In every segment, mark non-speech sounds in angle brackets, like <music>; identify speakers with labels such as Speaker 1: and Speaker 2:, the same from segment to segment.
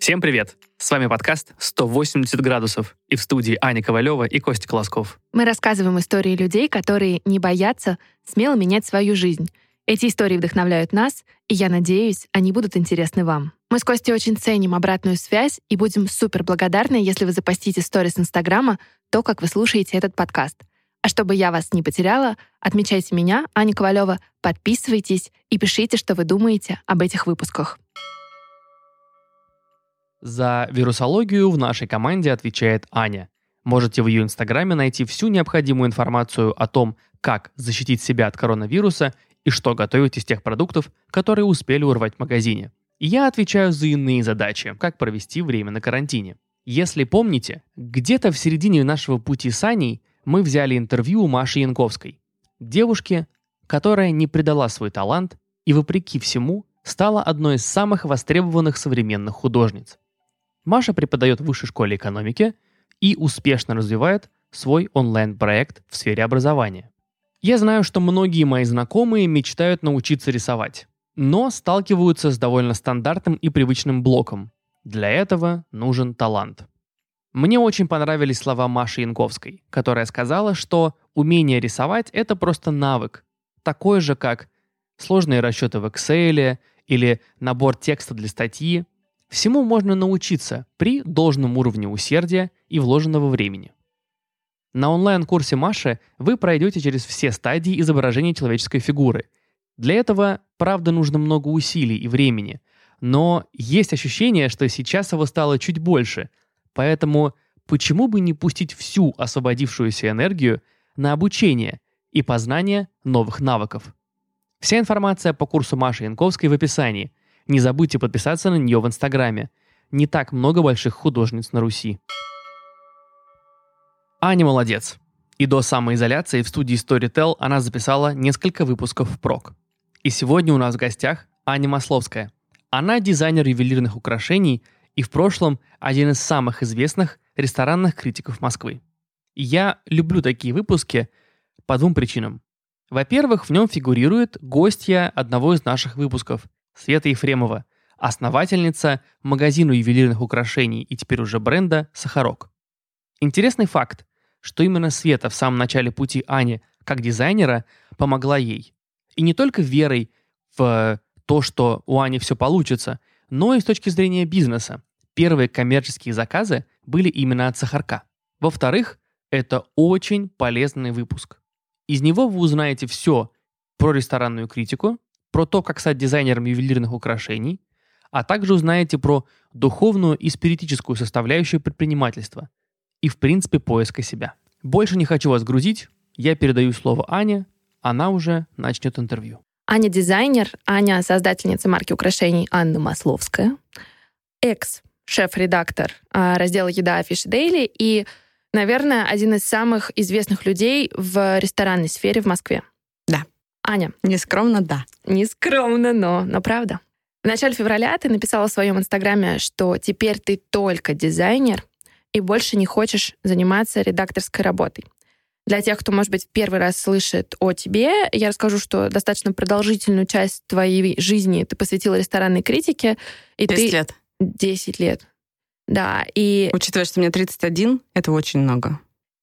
Speaker 1: Всем привет! С вами подкаст «180 градусов» и в студии Аня Ковалева и Костя Колосков.
Speaker 2: Мы рассказываем истории людей, которые не боятся смело менять свою жизнь. Эти истории вдохновляют нас, и я надеюсь, они будут интересны вам. Мы с Костей очень ценим обратную связь и будем супер благодарны, если вы запостите сторис Инстаграма то, как вы слушаете этот подкаст. А чтобы я вас не потеряла, отмечайте меня, Аня Ковалева, подписывайтесь и пишите, что вы думаете об этих выпусках.
Speaker 1: За вирусологию в нашей команде отвечает Аня. Можете в ее инстаграме найти всю необходимую информацию о том, как защитить себя от коронавируса и что готовить из тех продуктов, которые успели урвать в магазине. Я отвечаю за иные задачи, как провести время на карантине. Если помните, где-то в середине нашего пути с Аней мы взяли интервью у Маши Янковской, девушки, которая не предала свой талант и, вопреки всему, стала одной из самых востребованных современных художниц. Маша преподает в высшей школе экономики и успешно развивает свой онлайн-проект в сфере образования. Я знаю, что многие мои знакомые мечтают научиться рисовать, но сталкиваются с довольно стандартным и привычным блоком. Для этого нужен талант. Мне очень понравились слова Маши Янковской, которая сказала, что умение рисовать — это просто навык, такой же, как сложные расчеты в Excel или набор текста для статьи, Всему можно научиться при должном уровне усердия и вложенного времени. На онлайн-курсе Маши вы пройдете через все стадии изображения человеческой фигуры. Для этого, правда, нужно много усилий и времени, но есть ощущение, что сейчас его стало чуть больше, поэтому почему бы не пустить всю освободившуюся энергию на обучение и познание новых навыков? Вся информация по курсу Маши Янковской в описании – не забудьте подписаться на нее в Инстаграме. Не так много больших художниц на Руси. Аня молодец. И до самоизоляции в студии Storytel она записала несколько выпусков в прок. И сегодня у нас в гостях Аня Масловская. Она дизайнер ювелирных украшений и в прошлом один из самых известных ресторанных критиков Москвы. Я люблю такие выпуски по двум причинам. Во-первых, в нем фигурирует гостья одного из наших выпусков – Света Ефремова, основательница магазина ювелирных украшений и теперь уже бренда «Сахарок». Интересный факт, что именно Света в самом начале пути Ани как дизайнера помогла ей. И не только верой в то, что у Ани все получится, но и с точки зрения бизнеса. Первые коммерческие заказы были именно от Сахарка. Во-вторых, это очень полезный выпуск. Из него вы узнаете все про ресторанную критику, про то, как стать дизайнером ювелирных украшений, а также узнаете про духовную и спиритическую составляющую предпринимательства и, в принципе, поиска себя. Больше не хочу вас грузить, я передаю слово Ане, она уже начнет интервью.
Speaker 2: Аня дизайнер, Аня создательница марки украшений Анна Масловская, экс-шеф-редактор а, раздела «Еда Афиши Дейли» и, наверное, один из самых известных людей в ресторанной сфере в Москве. Аня.
Speaker 3: Нескромно, да.
Speaker 2: Нескромно, но, но правда. В начале февраля ты написала в своем инстаграме, что теперь ты только дизайнер и больше не хочешь заниматься редакторской работой. Для тех, кто, может быть, в первый раз слышит о тебе, я расскажу, что достаточно продолжительную часть твоей жизни ты посвятила ресторанной критике.
Speaker 3: И 10 ты... лет.
Speaker 2: 10 лет. Да, и...
Speaker 3: Учитывая, что мне 31, это очень много.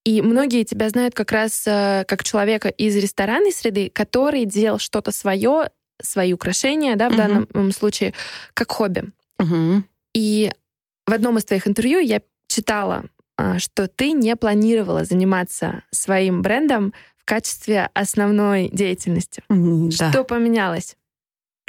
Speaker 2: И многие тебя знают как раз э, как человека из ресторанной среды, который делал что-то свое, свои украшения, да, в uh данном случае, как хобби.
Speaker 3: uh
Speaker 2: И в одном из твоих интервью я читала, а, что ты не планировала заниматься своим брендом в качестве основной деятельности.
Speaker 3: Mm,
Speaker 2: что
Speaker 3: да.
Speaker 2: поменялось?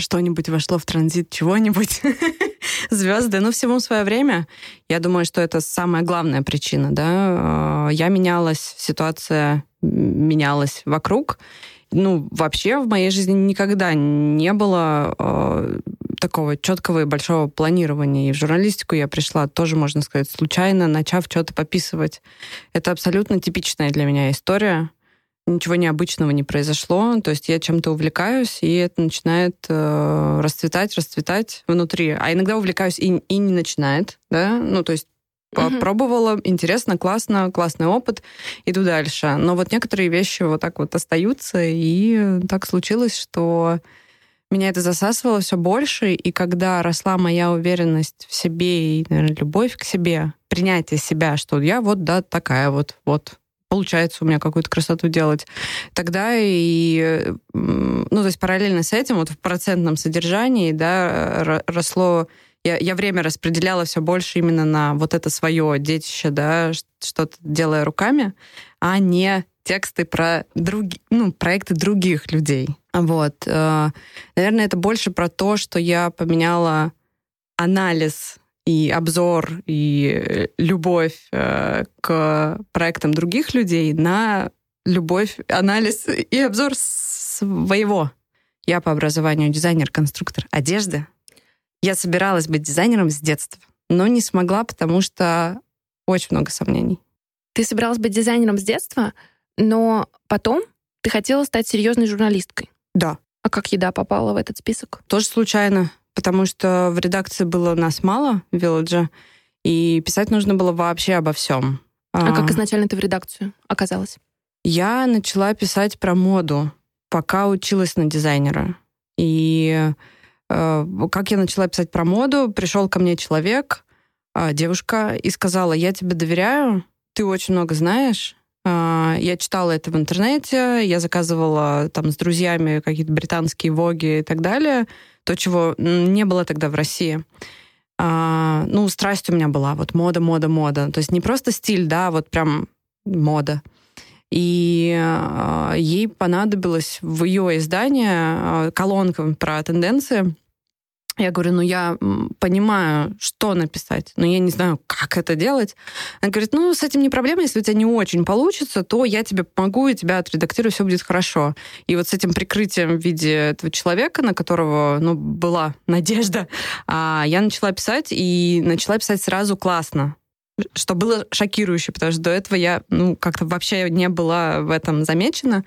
Speaker 3: Что-нибудь вошло в транзит, чего-нибудь. <laughs> звезды, ну, всему свое время. Я думаю, что это самая главная причина, да. А, я менялась, ситуация менялась вокруг. Ну, вообще в моей жизни никогда не было э, такого четкого и большого планирования. И в журналистику я пришла тоже, можно сказать, случайно, начав что-то пописывать. Это абсолютно типичная для меня история ничего необычного не произошло. То есть я чем-то увлекаюсь, и это начинает э, расцветать, расцветать внутри. А иногда увлекаюсь и, и не начинает, да, ну, то есть попробовала, mm-hmm. интересно, классно, классный опыт, иду дальше. Но вот некоторые вещи вот так вот остаются, и так случилось, что меня это засасывало все больше, и когда росла моя уверенность в себе и, наверное, любовь к себе, принятие себя, что я вот, да, такая вот, вот, получается у меня какую-то красоту делать, тогда и, ну, то есть параллельно с этим, вот в процентном содержании, да, росло я, я время распределяла все больше именно на вот это свое детище, да, что-то делая руками, а не тексты про други, ну, проекты других людей. Вот. Э, наверное, это больше про то, что я поменяла анализ и обзор, и любовь э, к проектам других людей на любовь, анализ и обзор своего. Я по образованию дизайнер-конструктор одежды. Я собиралась быть дизайнером с детства, но не смогла, потому что очень много сомнений.
Speaker 2: Ты собиралась быть дизайнером с детства, но потом ты хотела стать серьезной журналисткой.
Speaker 3: Да.
Speaker 2: А как еда попала в этот список?
Speaker 3: Тоже случайно, потому что в редакции было нас мало, в Вилладже, и писать нужно было вообще обо всем.
Speaker 2: А, а как изначально ты в редакцию оказалась?
Speaker 3: Я начала писать про моду, пока училась на дизайнера. И э, как я начала писать про моду, пришел ко мне человек, э, девушка, и сказала, я тебе доверяю, ты очень много знаешь, а, я читала это в интернете, я заказывала там с друзьями какие-то британские воги и так далее. То, чего не было тогда в России. А, ну, страсть у меня была, вот мода, мода, мода. То есть не просто стиль, да, вот прям мода. И а, ей понадобилось в ее издании колонка про тенденции я говорю, ну я понимаю, что написать, но я не знаю, как это делать. Она говорит, ну с этим не проблема, если у тебя не очень получится, то я тебе помогу, и тебя отредактирую, все будет хорошо. И вот с этим прикрытием в виде этого человека, на которого ну, была надежда, а, я начала писать, и начала писать сразу классно что было шокирующе, потому что до этого я ну, как-то вообще не была в этом замечена.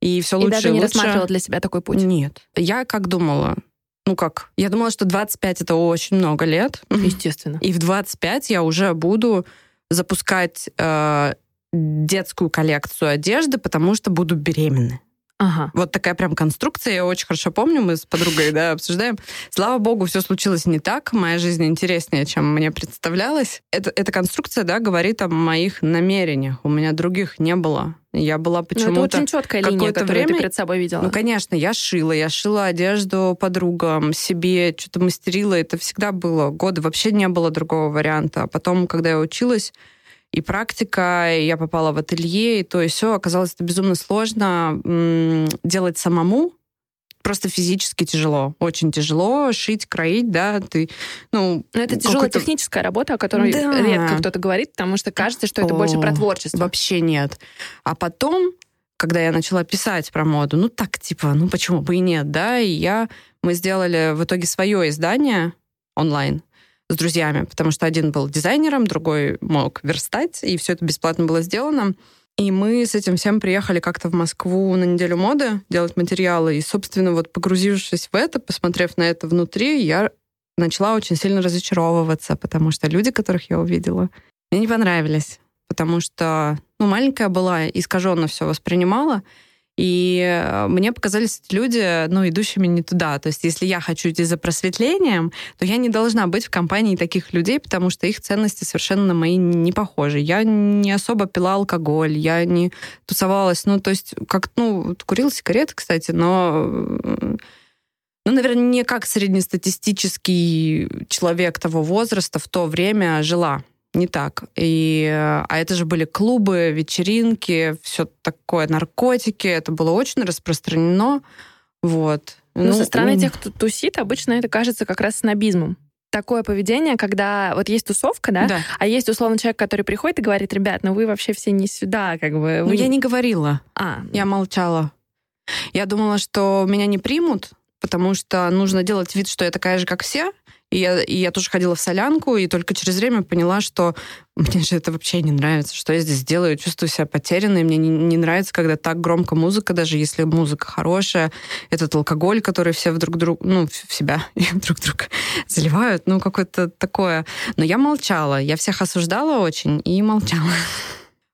Speaker 3: И все лучше и
Speaker 2: даже
Speaker 3: не
Speaker 2: лучше. рассматривала для себя такой путь?
Speaker 3: Нет. Я как думала, ну как, я думала, что 25 это очень много лет.
Speaker 2: Естественно.
Speaker 3: И в 25 я уже буду запускать э, детскую коллекцию одежды, потому что буду беременна.
Speaker 2: Ага.
Speaker 3: Вот такая прям конструкция, я очень хорошо помню, мы с подругой да, обсуждаем. Слава богу, все случилось не так, моя жизнь интереснее, чем мне представлялось. Это, эта конструкция, да, говорит о моих намерениях. У меня других не было. Я была почему-то...
Speaker 2: Ну, это очень четкая линия, которую время... ты перед собой видела.
Speaker 3: Ну, конечно, я шила. Я шила одежду подругам, себе, что-то мастерила. Это всегда было. Годы вообще не было другого варианта. А потом, когда я училась, и практика, и я попала в ателье, и то, и все. Оказалось, это безумно сложно делать самому, просто физически тяжело, очень тяжело шить, кроить, да, ты, ну...
Speaker 2: Но это тяжелая техническая работа, о которой да. редко кто-то говорит, потому что кажется, что это О, больше про творчество.
Speaker 3: Вообще нет. А потом, когда я начала писать про моду, ну так, типа, ну почему бы и нет, да, и я, мы сделали в итоге свое издание онлайн, с друзьями, потому что один был дизайнером, другой мог верстать, и все это бесплатно было сделано. И мы с этим всем приехали как-то в Москву на неделю моды делать материалы. И, собственно, вот погрузившись в это, посмотрев на это внутри, я начала очень сильно разочаровываться, потому что люди, которых я увидела, мне не понравились. Потому что, ну, маленькая была, искаженно все воспринимала. И э, мне показались эти люди, ну, идущими не туда. То есть если я хочу идти за просветлением, то я не должна быть в компании таких людей, потому что их ценности совершенно на мои не похожи. Я не особо пила алкоголь, я не тусовалась. Ну, то есть как, ну, курила сигареты, кстати, но ну, наверное, не как среднестатистический человек того возраста в то время жила не так. И, а это же были клубы, вечеринки, все такое, наркотики. Это было очень распространено. Вот.
Speaker 2: Но ну, со стороны тех, кто тусит, обычно это кажется как раз снобизмом. Такое поведение, когда вот есть тусовка, да,
Speaker 3: да.
Speaker 2: а есть условно человек, который приходит и говорит, ребят, ну вы вообще все не сюда, как бы.
Speaker 3: Ну, вы... Ну я не говорила.
Speaker 2: А.
Speaker 3: Я молчала. Я думала, что меня не примут, потому что нужно делать вид, что я такая же, как все, и я, и я тоже ходила в солянку, и только через время поняла, что мне же это вообще не нравится, что я здесь делаю, чувствую себя потерянной. Мне не, не нравится, когда так громко музыка, даже если музыка хорошая. Этот алкоголь, который все вдруг друг, ну, в себя <laughs> и друг друга заливают, ну, какое-то такое. Но я молчала, я всех осуждала очень и молчала.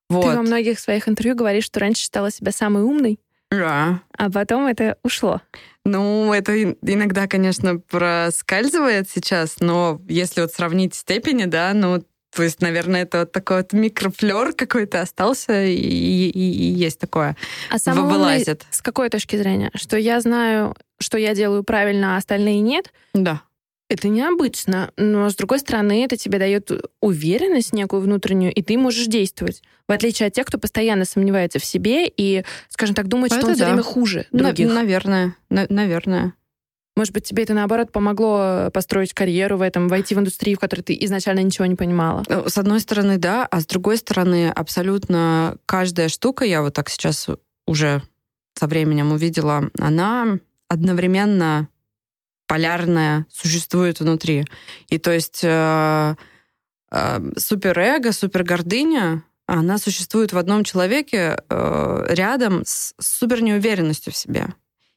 Speaker 2: Вот. <laughs> Ты во многих своих интервью говоришь, что раньше считала себя самой умной,
Speaker 3: Да.
Speaker 2: А потом это ушло.
Speaker 3: Ну, это иногда, конечно, проскальзывает сейчас, но если вот сравнить степени, да, ну, то есть, наверное, это вот такой вот микрофлер какой-то остался, и, и, и есть такое.
Speaker 2: А самое
Speaker 3: вылазит.
Speaker 2: С какой точки зрения? Что я знаю, что я делаю правильно, а остальные нет?
Speaker 3: Да.
Speaker 2: Это необычно, но с другой стороны, это тебе дает уверенность некую внутреннюю, и ты можешь действовать. В отличие от тех, кто постоянно сомневается в себе и, скажем так, думает,
Speaker 3: Это
Speaker 2: что он все
Speaker 3: да.
Speaker 2: время хуже других.
Speaker 3: На- наверное, на- наверное.
Speaker 2: Может быть, тебе это наоборот помогло построить карьеру в этом, войти в индустрию, в которой ты изначально ничего не понимала.
Speaker 3: Ну, С одной стороны, да, а с другой стороны, абсолютно каждая штука, я вот так сейчас уже со временем увидела, она одновременно полярная существует внутри. И то есть э, э, суперэго, супергордыня, она существует в одном человеке э, рядом с супер неуверенностью в себе.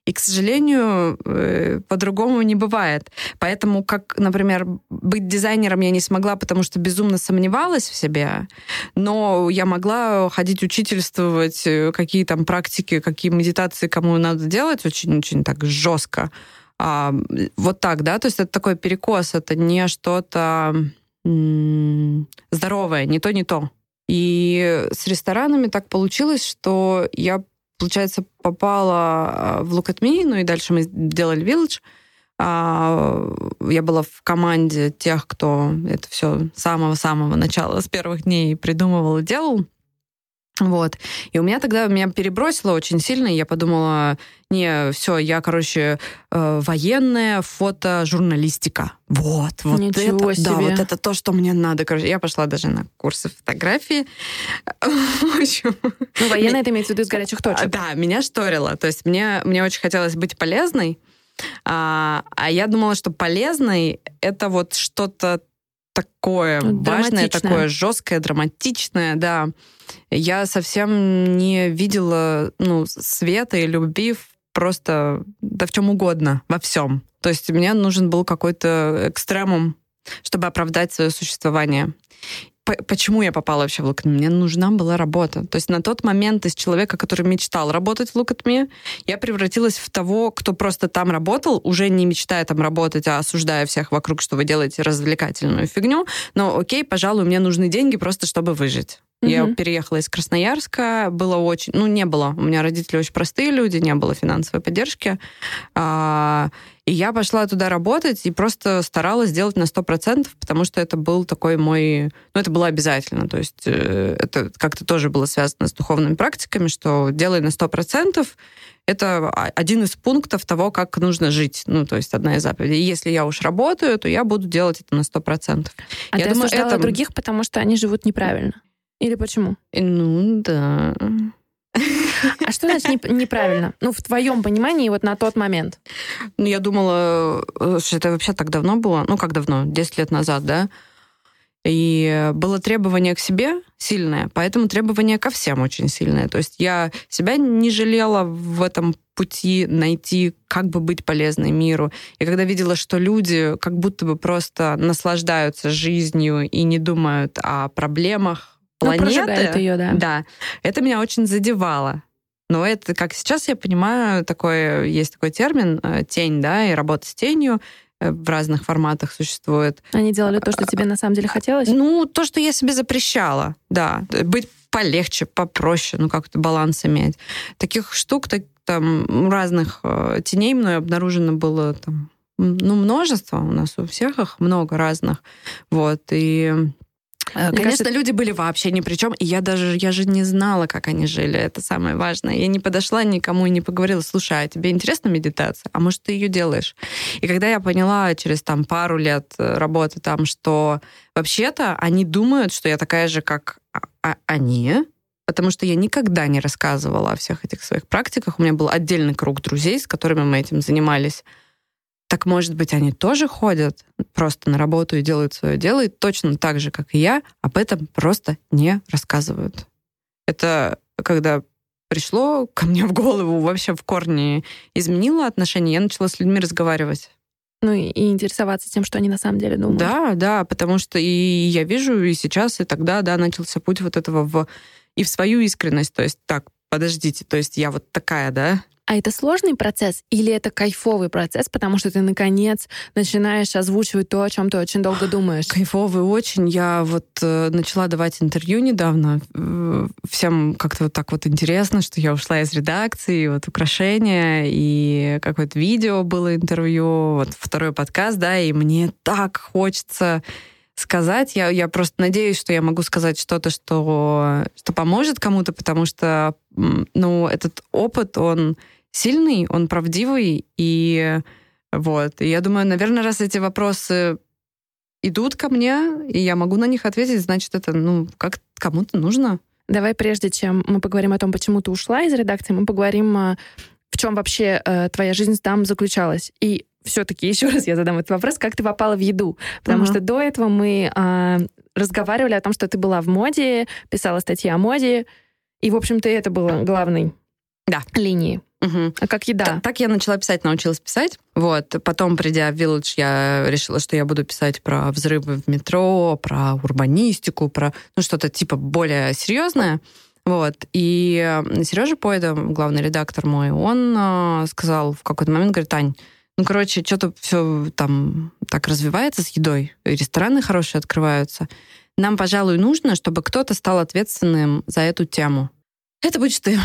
Speaker 3: И, к сожалению, э, по-другому не бывает. Поэтому, как, например, быть дизайнером я не смогла, потому что безумно сомневалась в себе, но я могла ходить учительствовать, э, какие там практики, какие медитации кому надо делать, очень-очень так жестко. А, вот так, да, то есть это такой перекос, это не что-то м, здоровое, не то, не то. И с ресторанами так получилось, что я, получается, попала а, в Look at Me, ну и дальше мы делали Village. А, Я была в команде тех, кто это все с самого-самого начала, с первых дней придумывал и делал. Вот. И у меня тогда меня перебросило очень сильно, и я подумала, не, все, я, короче, э, военная фотожурналистика. Вот, вот
Speaker 2: Ничего
Speaker 3: это, да,
Speaker 2: себе.
Speaker 3: вот это то, что мне надо. Короче, я пошла даже на курсы фотографии. <laughs> В общем,
Speaker 2: Ну, военная это имеется в виду из горячих точек.
Speaker 3: Да, меня шторило. То есть мне, мне очень хотелось быть полезной, а, а я думала, что полезной — это вот что-то такое
Speaker 2: Ну,
Speaker 3: важное, такое жесткое, драматичное, да. Я совсем не видела ну, света и любви просто да в чем угодно, во всем. То есть мне нужен был какой-то экстремум, чтобы оправдать свое существование. Почему я попала вообще в Look at Me? Мне нужна была работа. То есть на тот момент из человека, который мечтал работать в Look at Me, я превратилась в того, кто просто там работал, уже не мечтая там работать, а осуждая всех вокруг, что вы делаете развлекательную фигню. Но окей, пожалуй, мне нужны деньги просто, чтобы выжить. Я
Speaker 2: Мгм.
Speaker 3: переехала из Красноярска, было очень... Ну, не было. У меня родители очень простые люди, не было финансовой поддержки. А, и я пошла туда работать и просто старалась сделать на 100%, потому что это был такой мой... Ну, это было обязательно. То есть э, это как-то тоже было связано с духовными практиками, что делай на 100%, это один из пунктов того, как нужно жить. Ну, то есть одна из заповедей. Если я уж работаю, то я буду делать это на 100%.
Speaker 2: А
Speaker 3: я
Speaker 2: ты
Speaker 3: думаю, это-
Speaker 2: других, потому что они живут неправильно? Или почему?
Speaker 3: И, Ну, да.
Speaker 2: А что значит неп- неправильно? Ну, в твоем понимании вот на тот момент.
Speaker 3: Ну, я думала, э, что это вообще так давно было. Ну, как давно? 10 лет назад, да? И было требование к себе сильное, поэтому требование ко всем очень сильное. То есть я себя не жалела в этом пути найти, как бы быть полезной миру. И когда видела, что люди как будто бы просто наслаждаются жизнью и не думают о проблемах
Speaker 2: Ну,
Speaker 3: планеты,
Speaker 2: прожигают ее, да.
Speaker 3: да, это меня очень задевало. Но это, как сейчас я понимаю, такой, есть такой термин э, тень, да, и работа с тенью э, в разных форматах существует.
Speaker 2: Они делали то, что тебе на самом деле хотелось?
Speaker 3: Ну, то, что я себе запрещала, да. Быть полегче, попроще, ну, как-то баланс иметь. Таких штук, так, там, разных э, теней мной обнаружено было там, ну, множество. У нас у всех их много разных. Вот, и... э,
Speaker 2: Мне
Speaker 3: Конечно,
Speaker 2: кажется-
Speaker 3: люди были вообще ни при чем, и я даже я же не знала, как они жили. Это самое важное. Я не подошла никому и не поговорила. Слушай, а тебе интересна медитация? А может, ты ее делаешь? И когда я поняла через там пару лет э, работы там, что вообще-то они думают, что я такая же, как а- а- они, потому что я никогда не рассказывала о всех этих своих практиках. У меня был отдельный круг друзей, с которыми мы этим занимались. Так, может быть, они тоже ходят просто на работу и делают свое дело, и точно так же, как и я, об этом просто не рассказывают. Это когда пришло ко мне в голову, вообще в корне изменило отношения, я начала с людьми разговаривать.
Speaker 2: Ну и, и интересоваться тем, что они на самом деле думают.
Speaker 3: Да, да, потому что и я вижу и сейчас, и тогда, да, начался путь вот этого в и в свою искренность. То есть так, подождите, то есть я вот такая, да?
Speaker 2: А это сложный процесс или это кайфовый процесс, потому что ты, наконец, начинаешь озвучивать то, о чем ты очень долго думаешь?
Speaker 3: Кайфовый очень. Я вот э, начала давать интервью недавно. Э, всем как-то вот так вот интересно, что я ушла из редакции, вот украшения, и какое-то видео было интервью, вот второй подкаст, да, и мне так хочется сказать. Я, я просто надеюсь, что я могу сказать что-то, что, что поможет кому-то, потому что ну, этот опыт, он сильный, он правдивый, и вот. И я думаю, наверное, раз эти вопросы идут ко мне, и я могу на них ответить, значит, это, ну, как кому-то нужно.
Speaker 2: Давай, прежде чем мы поговорим о том, почему ты ушла из редакции, мы поговорим, а, в чем вообще э, твоя жизнь там заключалась. И все-таки <laughs> еще раз я задам этот вопрос, как ты попала в еду? Потому uh-huh. что до этого мы э, разговаривали о том, что ты была в моде, писала статьи о моде, и, в общем-то, это было главной
Speaker 3: да.
Speaker 2: линией.
Speaker 3: Угу.
Speaker 2: А как еда?
Speaker 3: Так, так я начала писать, научилась писать. Вот. Потом, придя в Village, я решила, что я буду писать про взрывы в метро, про урбанистику, про ну, что-то типа более серьезное. Вот. И Сережа Пойда, главный редактор мой, он э, сказал в какой-то момент, говорит, Тань, ну, короче, что-то все там так развивается с едой, рестораны хорошие открываются. Нам, пожалуй, нужно, чтобы кто-то стал ответственным за эту тему. Это будешь ты.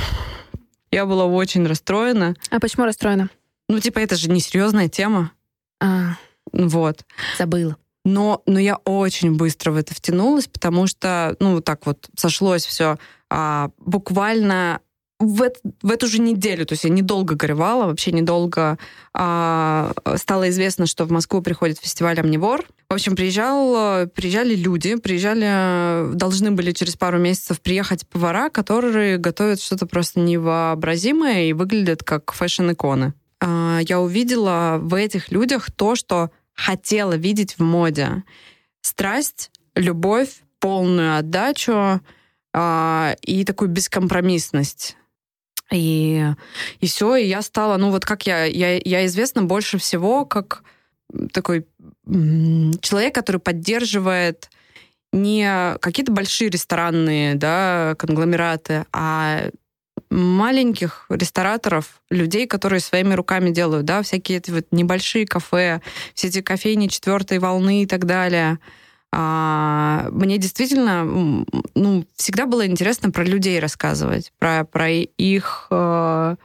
Speaker 3: Я была очень расстроена.
Speaker 2: А почему расстроена?
Speaker 3: Ну, типа, это же несерьезная тема.
Speaker 2: А,
Speaker 3: вот.
Speaker 2: Забыла.
Speaker 3: Но, но я очень быстро в это втянулась, потому что, ну, вот так вот сошлось все. А, буквально в, в эту же неделю, то есть я недолго горевала, вообще недолго а, стало известно, что в Москву приходит фестиваль «Амнивор». В общем, приезжал, приезжали люди, приезжали, должны были через пару месяцев приехать повара, которые готовят что-то просто невообразимое и выглядят как фэшн-иконы. А, я увидела в этих людях то, что хотела видеть в моде. Страсть, любовь, полную отдачу, а, и такую бескомпромиссность. И, и все, и я стала, ну вот как я, я, я известна больше всего как такой человек, который поддерживает не какие-то большие ресторанные да, конгломераты, а маленьких рестораторов, людей, которые своими руками делают, да, всякие эти вот небольшие кафе, все эти кофейни четвертой волны и так далее. А, мне действительно, ну, всегда было интересно про людей рассказывать, про, про их э,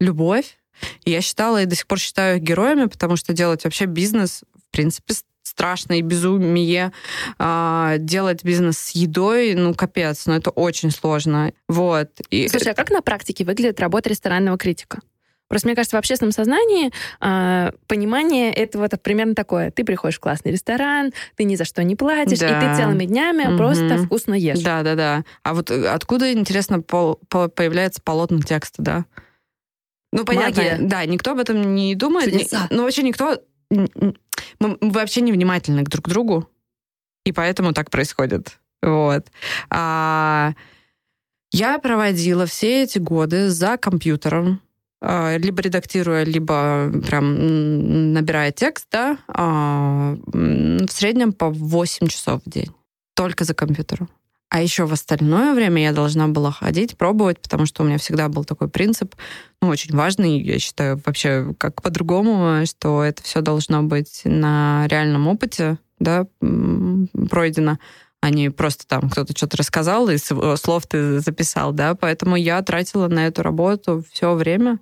Speaker 3: любовь. И я считала и до сих пор считаю их героями, потому что делать вообще бизнес, в принципе, страшно и безумие. А, делать бизнес с едой, ну, капец, ну, это очень сложно. Вот.
Speaker 2: И... Слушай, а как на практике выглядит работа ресторанного критика? Просто мне кажется, в общественном сознании э, понимание этого это примерно такое. Ты приходишь в классный ресторан, ты ни за что не платишь, да. и ты целыми днями угу. просто вкусно ешь.
Speaker 3: Да, да, да. А вот э, откуда, интересно, пол, по, появляется полотно текста, да? Ну, понятно. Магия. Да, никто об этом не думает.
Speaker 2: Чудеса.
Speaker 3: Ну, вообще никто... Мы, мы вообще не внимательны друг к другу, и поэтому так происходит. Вот. А, я проводила все эти годы за компьютером, либо редактируя, либо прям набирая текст, да, а, в среднем по 8 часов в день. Только за компьютером. А еще в остальное время я должна была ходить, пробовать, потому что у меня всегда был такой принцип, ну, очень важный, я считаю, вообще как по-другому, что это все должно быть на реальном опыте, да, пройдено а не просто там кто-то что-то рассказал, и э, слов ты записал, да, поэтому я тратила на эту работу все время.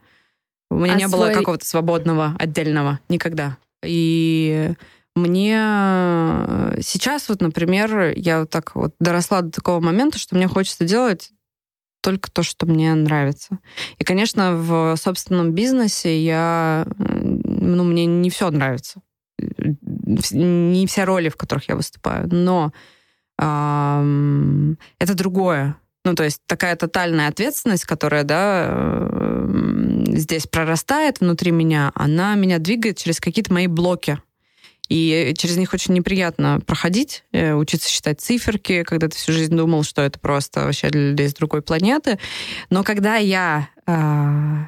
Speaker 3: У меня а не свой... было какого-то свободного отдельного никогда. И мне э, сейчас вот, например, я вот так вот доросла до такого момента, что мне хочется делать только то, что мне нравится. И, конечно, в собственном бизнесе я, ну, мне не все нравится. Не все роли, в которых я выступаю. Но это другое. Ну, то есть такая тотальная ответственность, которая, да, здесь прорастает внутри меня, она меня двигает через какие-то мои блоки. И через них очень неприятно проходить, э, учиться считать циферки, когда ты всю жизнь думал, что это просто вообще для людей с другой планеты. Но когда я э,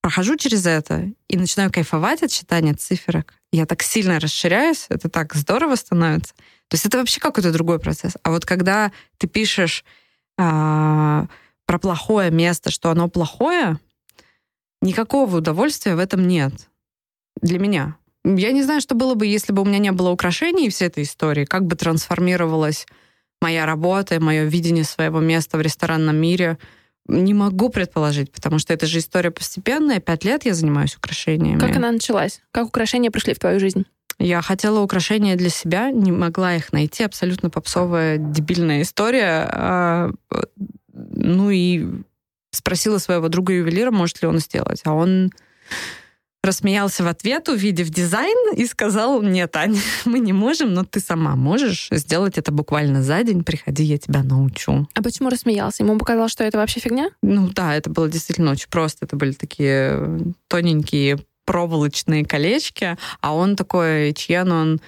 Speaker 3: прохожу через это и начинаю кайфовать от читания циферок, я так сильно расширяюсь, это так здорово становится. То есть это вообще какой-то другой процесс. А вот когда ты пишешь э, про плохое место, что оно плохое, никакого удовольствия в этом нет. Для меня. Я не знаю, что было бы, если бы у меня не было украшений всей этой истории, как бы трансформировалась моя работа, мое видение своего места в ресторанном мире. Не могу предположить, потому что это же история постепенная. Пять лет я занимаюсь украшениями.
Speaker 2: Как она началась? Как украшения пришли в твою жизнь?
Speaker 3: Я хотела украшения для себя, не могла их найти. Абсолютно попсовая, дебильная история. А, ну и спросила своего друга ювелира, может ли он сделать. А он рассмеялся в ответ, увидев дизайн, и сказал, нет, Аня, <laughs> мы не можем, но ты сама можешь сделать это буквально за день, приходи, я тебя научу.
Speaker 2: А почему рассмеялся? Ему показалось, что это вообще фигня?
Speaker 3: Ну да, это было действительно очень просто. Это были такие тоненькие проволочные колечки, а он такой, Чьен, он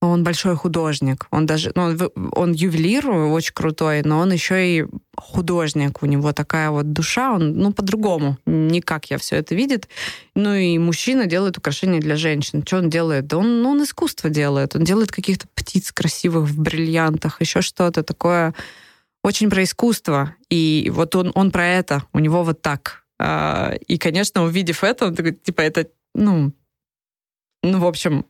Speaker 3: он большой художник. Он даже, ну, он ювелир очень крутой, но он еще и художник. У него такая вот душа, он, ну, по-другому. Никак я все это видит. Ну, и мужчина делает украшения для женщин. Что он делает? Да он, ну, он искусство делает. Он делает каких-то птиц красивых в бриллиантах, еще что-то такое очень про искусство. И вот он, он про это. У него вот так. А, и, конечно, увидев это, он такой, типа, это, ну, ну, в общем,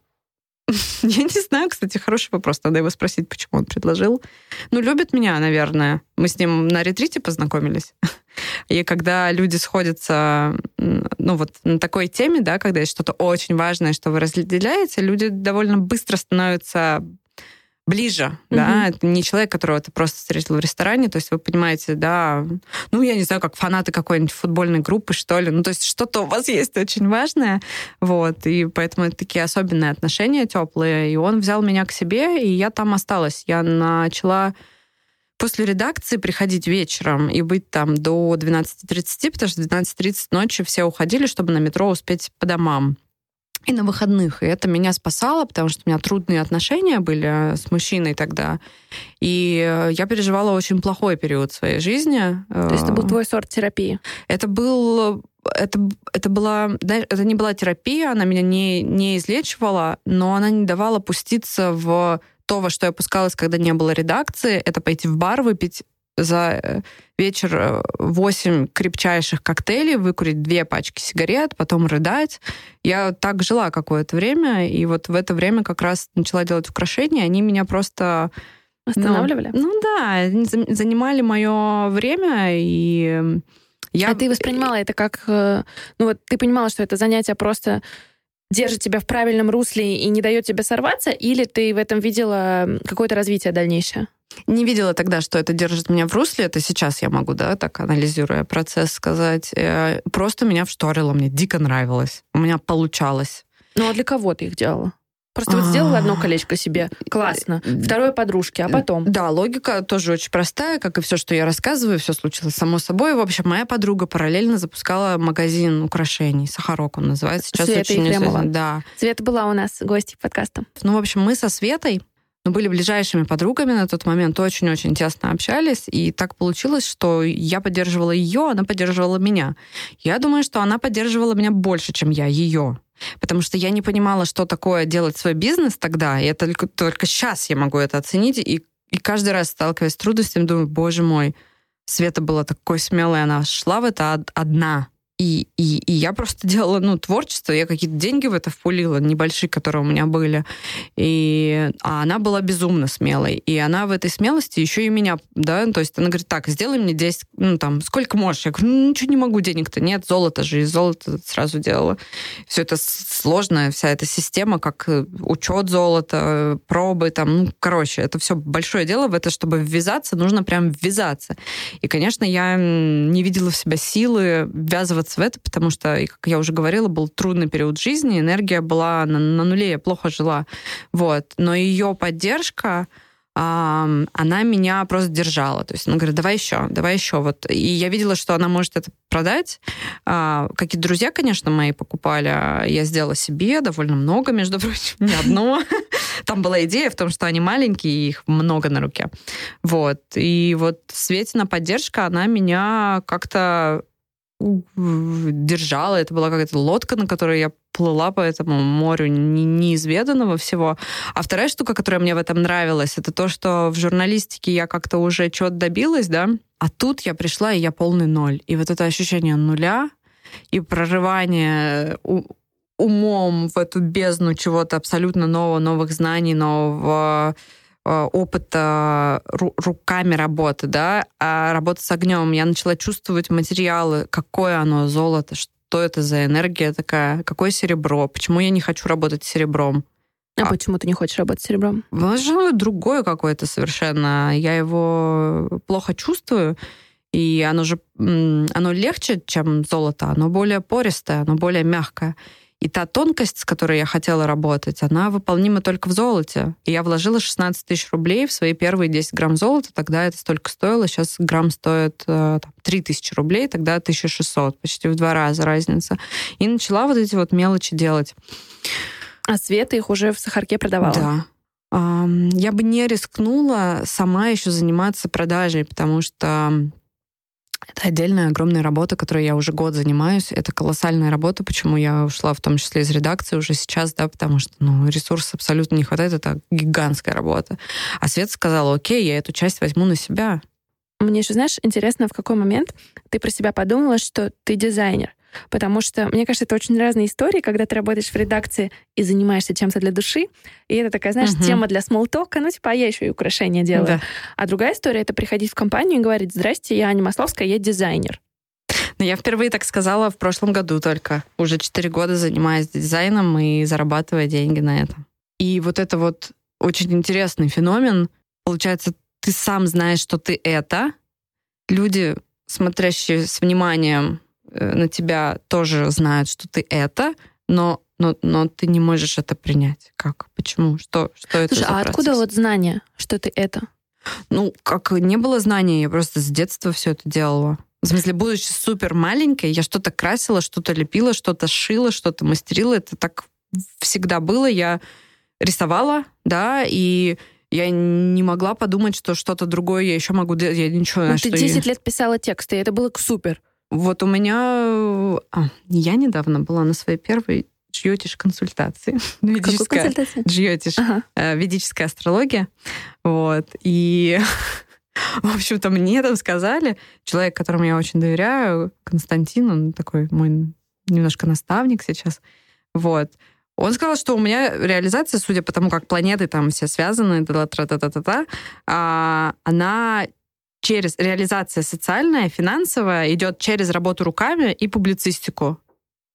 Speaker 3: <laughs> Я не знаю, кстати, хороший вопрос. Надо его спросить, почему он предложил. Ну, любит меня, наверное. Мы с ним на ретрите познакомились. <laughs> И когда люди сходятся, ну вот на такой теме, да, когда есть что-то очень важное, что вы разделяете, люди довольно быстро становятся ближе, mm-hmm. да, это не человек, которого ты просто встретил в ресторане, то есть вы понимаете, да, ну, я не знаю, как фанаты какой-нибудь футбольной группы, что ли, ну, то есть что-то у вас есть очень важное, вот, и поэтому это такие особенные отношения теплые, и он взял меня к себе, и я там осталась, я начала после редакции приходить вечером и быть там до 12.30, потому что в 12.30 ночи все уходили, чтобы на метро успеть по домам и на выходных. И это меня спасало, потому что у меня трудные отношения были э, с мужчиной тогда. И э, я переживала очень плохой период своей жизни.
Speaker 2: То есть это был э, твой сорт терапии?
Speaker 3: Это был это, это, была, это не была терапия, она меня не, не излечивала, но она не давала пуститься в то, во что я пускалась, когда не было редакции, это пойти в бар, выпить за э, вечер 8 э, крепчайших коктейлей, выкурить две пачки сигарет, потом рыдать. Я так жила какое-то время, и вот в это время как раз начала делать украшения. Они меня просто...
Speaker 2: Ну, Останавливали?
Speaker 3: Ну, ну да, занимали мое время, и
Speaker 2: я... А ты воспринимала это как... Э, ну вот ты понимала, что это занятие просто держит тебя в правильном русле и не дает тебе сорваться, или ты в этом видела какое-то развитие дальнейшее?
Speaker 3: Не видела тогда, что это держит меня в русле. Это сейчас я могу, да, так анализируя процесс сказать. Э, просто меня вшторило, мне дико нравилось. У меня получалось.
Speaker 2: Ну а для кого ты их делала? Просто вот сделала одно колечко себе, классно, второе подружке, а потом?
Speaker 3: Да, логика тоже очень простая, как и все, что я рассказываю, все случилось само собой. В общем, моя подруга параллельно запускала магазин украшений, Сахарок он называется.
Speaker 2: Сейчас Света очень
Speaker 3: Ефремова. Да.
Speaker 2: Света была у нас гостьей подкаста.
Speaker 3: Ну, в общем, мы со Светой мы были ближайшими подругами на тот момент, очень-очень тесно общались, и так получилось, что я поддерживала ее, она поддерживала меня. Я думаю, что она поддерживала меня больше, чем я ее. Потому что я не понимала, что такое делать свой бизнес тогда, и это только, только сейчас я могу это оценить, и, и каждый раз, сталкиваясь с трудностями, думаю, боже мой, Света была такой смелой, она шла в это одна. И, и, и я просто <laughs> делала, ну, творчество, я какие-то деньги в это впулила, небольшие, которые у меня были. И, а она была безумно смелой. И она в этой смелости еще и меня, да, то есть она говорит, так, сделай мне 10, ну, там, сколько можешь? Я говорю, ну, ничего не могу, денег-то нет, золото же, и золото сразу делала. Все это сложная вся эта система, как э, учет золота, пробы, там, ну, короче, это все большое дело. В это, чтобы ввязаться, нужно прям ввязаться. И, конечно, я не видела в себя силы ввязываться вкладываться в это, потому что, как я уже говорила, был трудный период жизни, энергия была на, на нуле, я плохо жила. Вот. Но ее поддержка, она меня просто держала. То есть она говорит, давай еще, давай еще. Вот. И я видела, что она может это продать. А, какие-то друзья, конечно, мои покупали. А я сделала себе довольно много, между прочим, не одно. <laughs> Там была идея в том, что они маленькие, и их много на руке. Вот. И вот Светина поддержка, она меня как-то держала. Это была какая-то лодка, на которой я плыла по этому морю неизведанного всего. А вторая штука, которая мне в этом нравилась, это то, что в журналистике я как-то уже чего-то добилась, да, А тут я пришла, и я полный ноль. И вот это ощущение нуля и прорывание умом в эту бездну чего-то абсолютно нового, новых знаний, нового опыта руками работы, да, а работа с огнем. Я начала чувствовать материалы, какое оно золото, что это за энергия такая, какое серебро, почему я не хочу работать с серебром.
Speaker 2: А, а почему ты не хочешь работать с серебром?
Speaker 3: Возможно, другое какое-то совершенно. Я его плохо чувствую, и оно же оно легче, чем золото, оно более пористое, оно более мягкое. И та тонкость, с которой я хотела работать, она выполнима только в золоте. И я вложила 16 тысяч рублей в свои первые 10 грамм золота. Тогда это столько стоило. Сейчас грамм стоит э, там, 3 тысячи рублей, тогда 1600. Почти в два раза разница. И начала вот эти вот мелочи делать.
Speaker 2: А Света их уже в Сахарке продавала?
Speaker 3: Да. Я бы не рискнула сама еще заниматься продажей, потому что это отдельная огромная работа, которой я уже год занимаюсь. Это колоссальная работа, почему я ушла в том числе из редакции уже сейчас, да, потому что ну, ресурсов абсолютно не хватает, это гигантская работа. А Свет сказала, окей, я эту часть возьму на себя.
Speaker 2: Мне еще, знаешь, интересно, в какой момент ты про себя подумала, что ты дизайнер. Потому что, мне кажется, это очень разные истории, когда ты работаешь в редакции и занимаешься чем-то для души, и это такая, знаешь, угу. тема для смолтока, ну, типа, а я еще и украшения делаю. Да. А другая история — это приходить в компанию и говорить, здрасте, я Аня Масловская, я дизайнер.
Speaker 3: Но я впервые так сказала в прошлом году только. Уже четыре года занимаюсь дизайном и зарабатывая деньги на этом. И вот это вот очень интересный феномен. Получается, ты сам знаешь, что ты это. Люди, смотрящие с вниманием на тебя тоже знают, что ты это, но но, но ты не можешь это принять. Как? Почему? Что, что это
Speaker 2: Слушай, а
Speaker 3: процесс?
Speaker 2: откуда вот знание, что ты это?
Speaker 3: Ну, как не было знания, я просто с детства все это делала. В смысле, будучи супер маленькой, я что-то красила, что-то лепила, что-то шила, что-то мастерила. Это так всегда было. Я рисовала, да, и я не могла подумать, что что-то другое я еще могу делать. Я ничего...
Speaker 2: Ну, ты 10 я... лет писала тексты, и это было супер.
Speaker 3: Вот у меня... А, я недавно была на своей первой джьотиш консультации. <laughs>
Speaker 2: Какой консультации?
Speaker 3: Джьотиш. Ага. Э, ведическая астрология. Вот. И <laughs> в общем-то, мне там сказали, человек, которому я очень доверяю, Константин, он такой мой немножко наставник сейчас, вот, он сказал, что у меня реализация, судя по тому, как планеты там все связаны, та та та та та та она через реализация социальная, финансовая идет через работу руками и публицистику.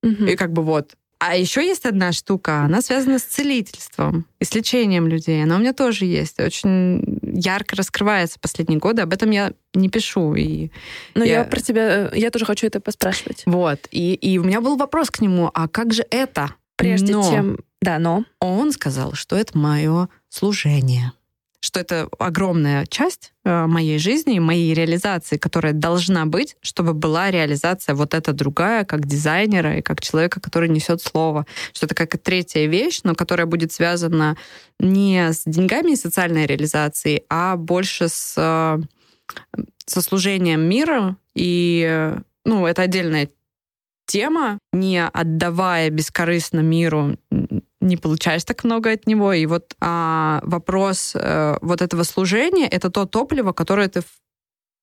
Speaker 3: Угу. И как бы вот. А еще есть одна штука, она связана с целительством и с лечением людей. Она у меня тоже есть. Очень ярко раскрывается последние годы. Об этом я не пишу. И
Speaker 2: Но я... я про тебя, я тоже хочу это поспрашивать.
Speaker 3: Вот. И, и у меня был вопрос к нему, а как же это?
Speaker 2: Прежде но чем... Да, но...
Speaker 3: Он сказал, что это мое служение что это огромная часть э, моей жизни, моей реализации, которая должна быть, чтобы была реализация вот эта другая, как дизайнера и как человека, который несет слово. Что это как третья вещь, но которая будет связана не с деньгами и социальной реализацией, а больше с, э, со служением мира. И ну, это отдельная тема, не отдавая бескорыстно миру не получаешь так много от него. И вот а, вопрос а, вот этого служения — это то топливо, которое ты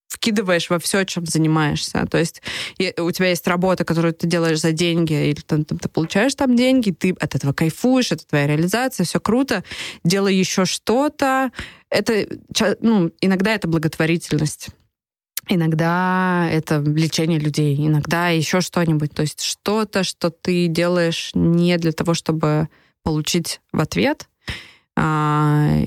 Speaker 3: вкидываешь во все, чем занимаешься. То есть у тебя есть работа, которую ты делаешь за деньги, или ты, ты получаешь там деньги, ты от этого кайфуешь, это твоя реализация, все круто. Делай еще что-то. Это, ну, иногда это благотворительность. Иногда это лечение людей, иногда еще что-нибудь. То есть что-то, что ты делаешь не для того, чтобы получить в ответ. А,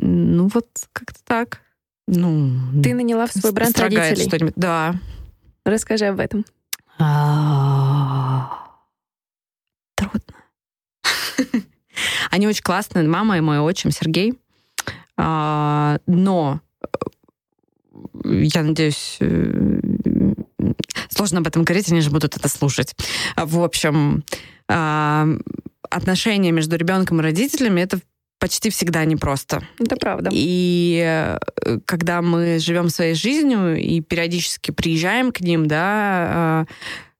Speaker 3: ну, вот как-то так. Ну,
Speaker 2: Ты наняла в свой бренд родителей?
Speaker 3: что-нибудь. Да.
Speaker 2: Расскажи об этом.
Speaker 3: А, трудно. Они очень классные. Мама и мой отчим Сергей. А, но я надеюсь, э, сложно об этом говорить, они же будут это слушать. В общем, отношения между ребенком и родителями это почти всегда непросто.
Speaker 2: Это правда.
Speaker 3: И э, когда мы живем своей жизнью и периодически приезжаем к ним, да,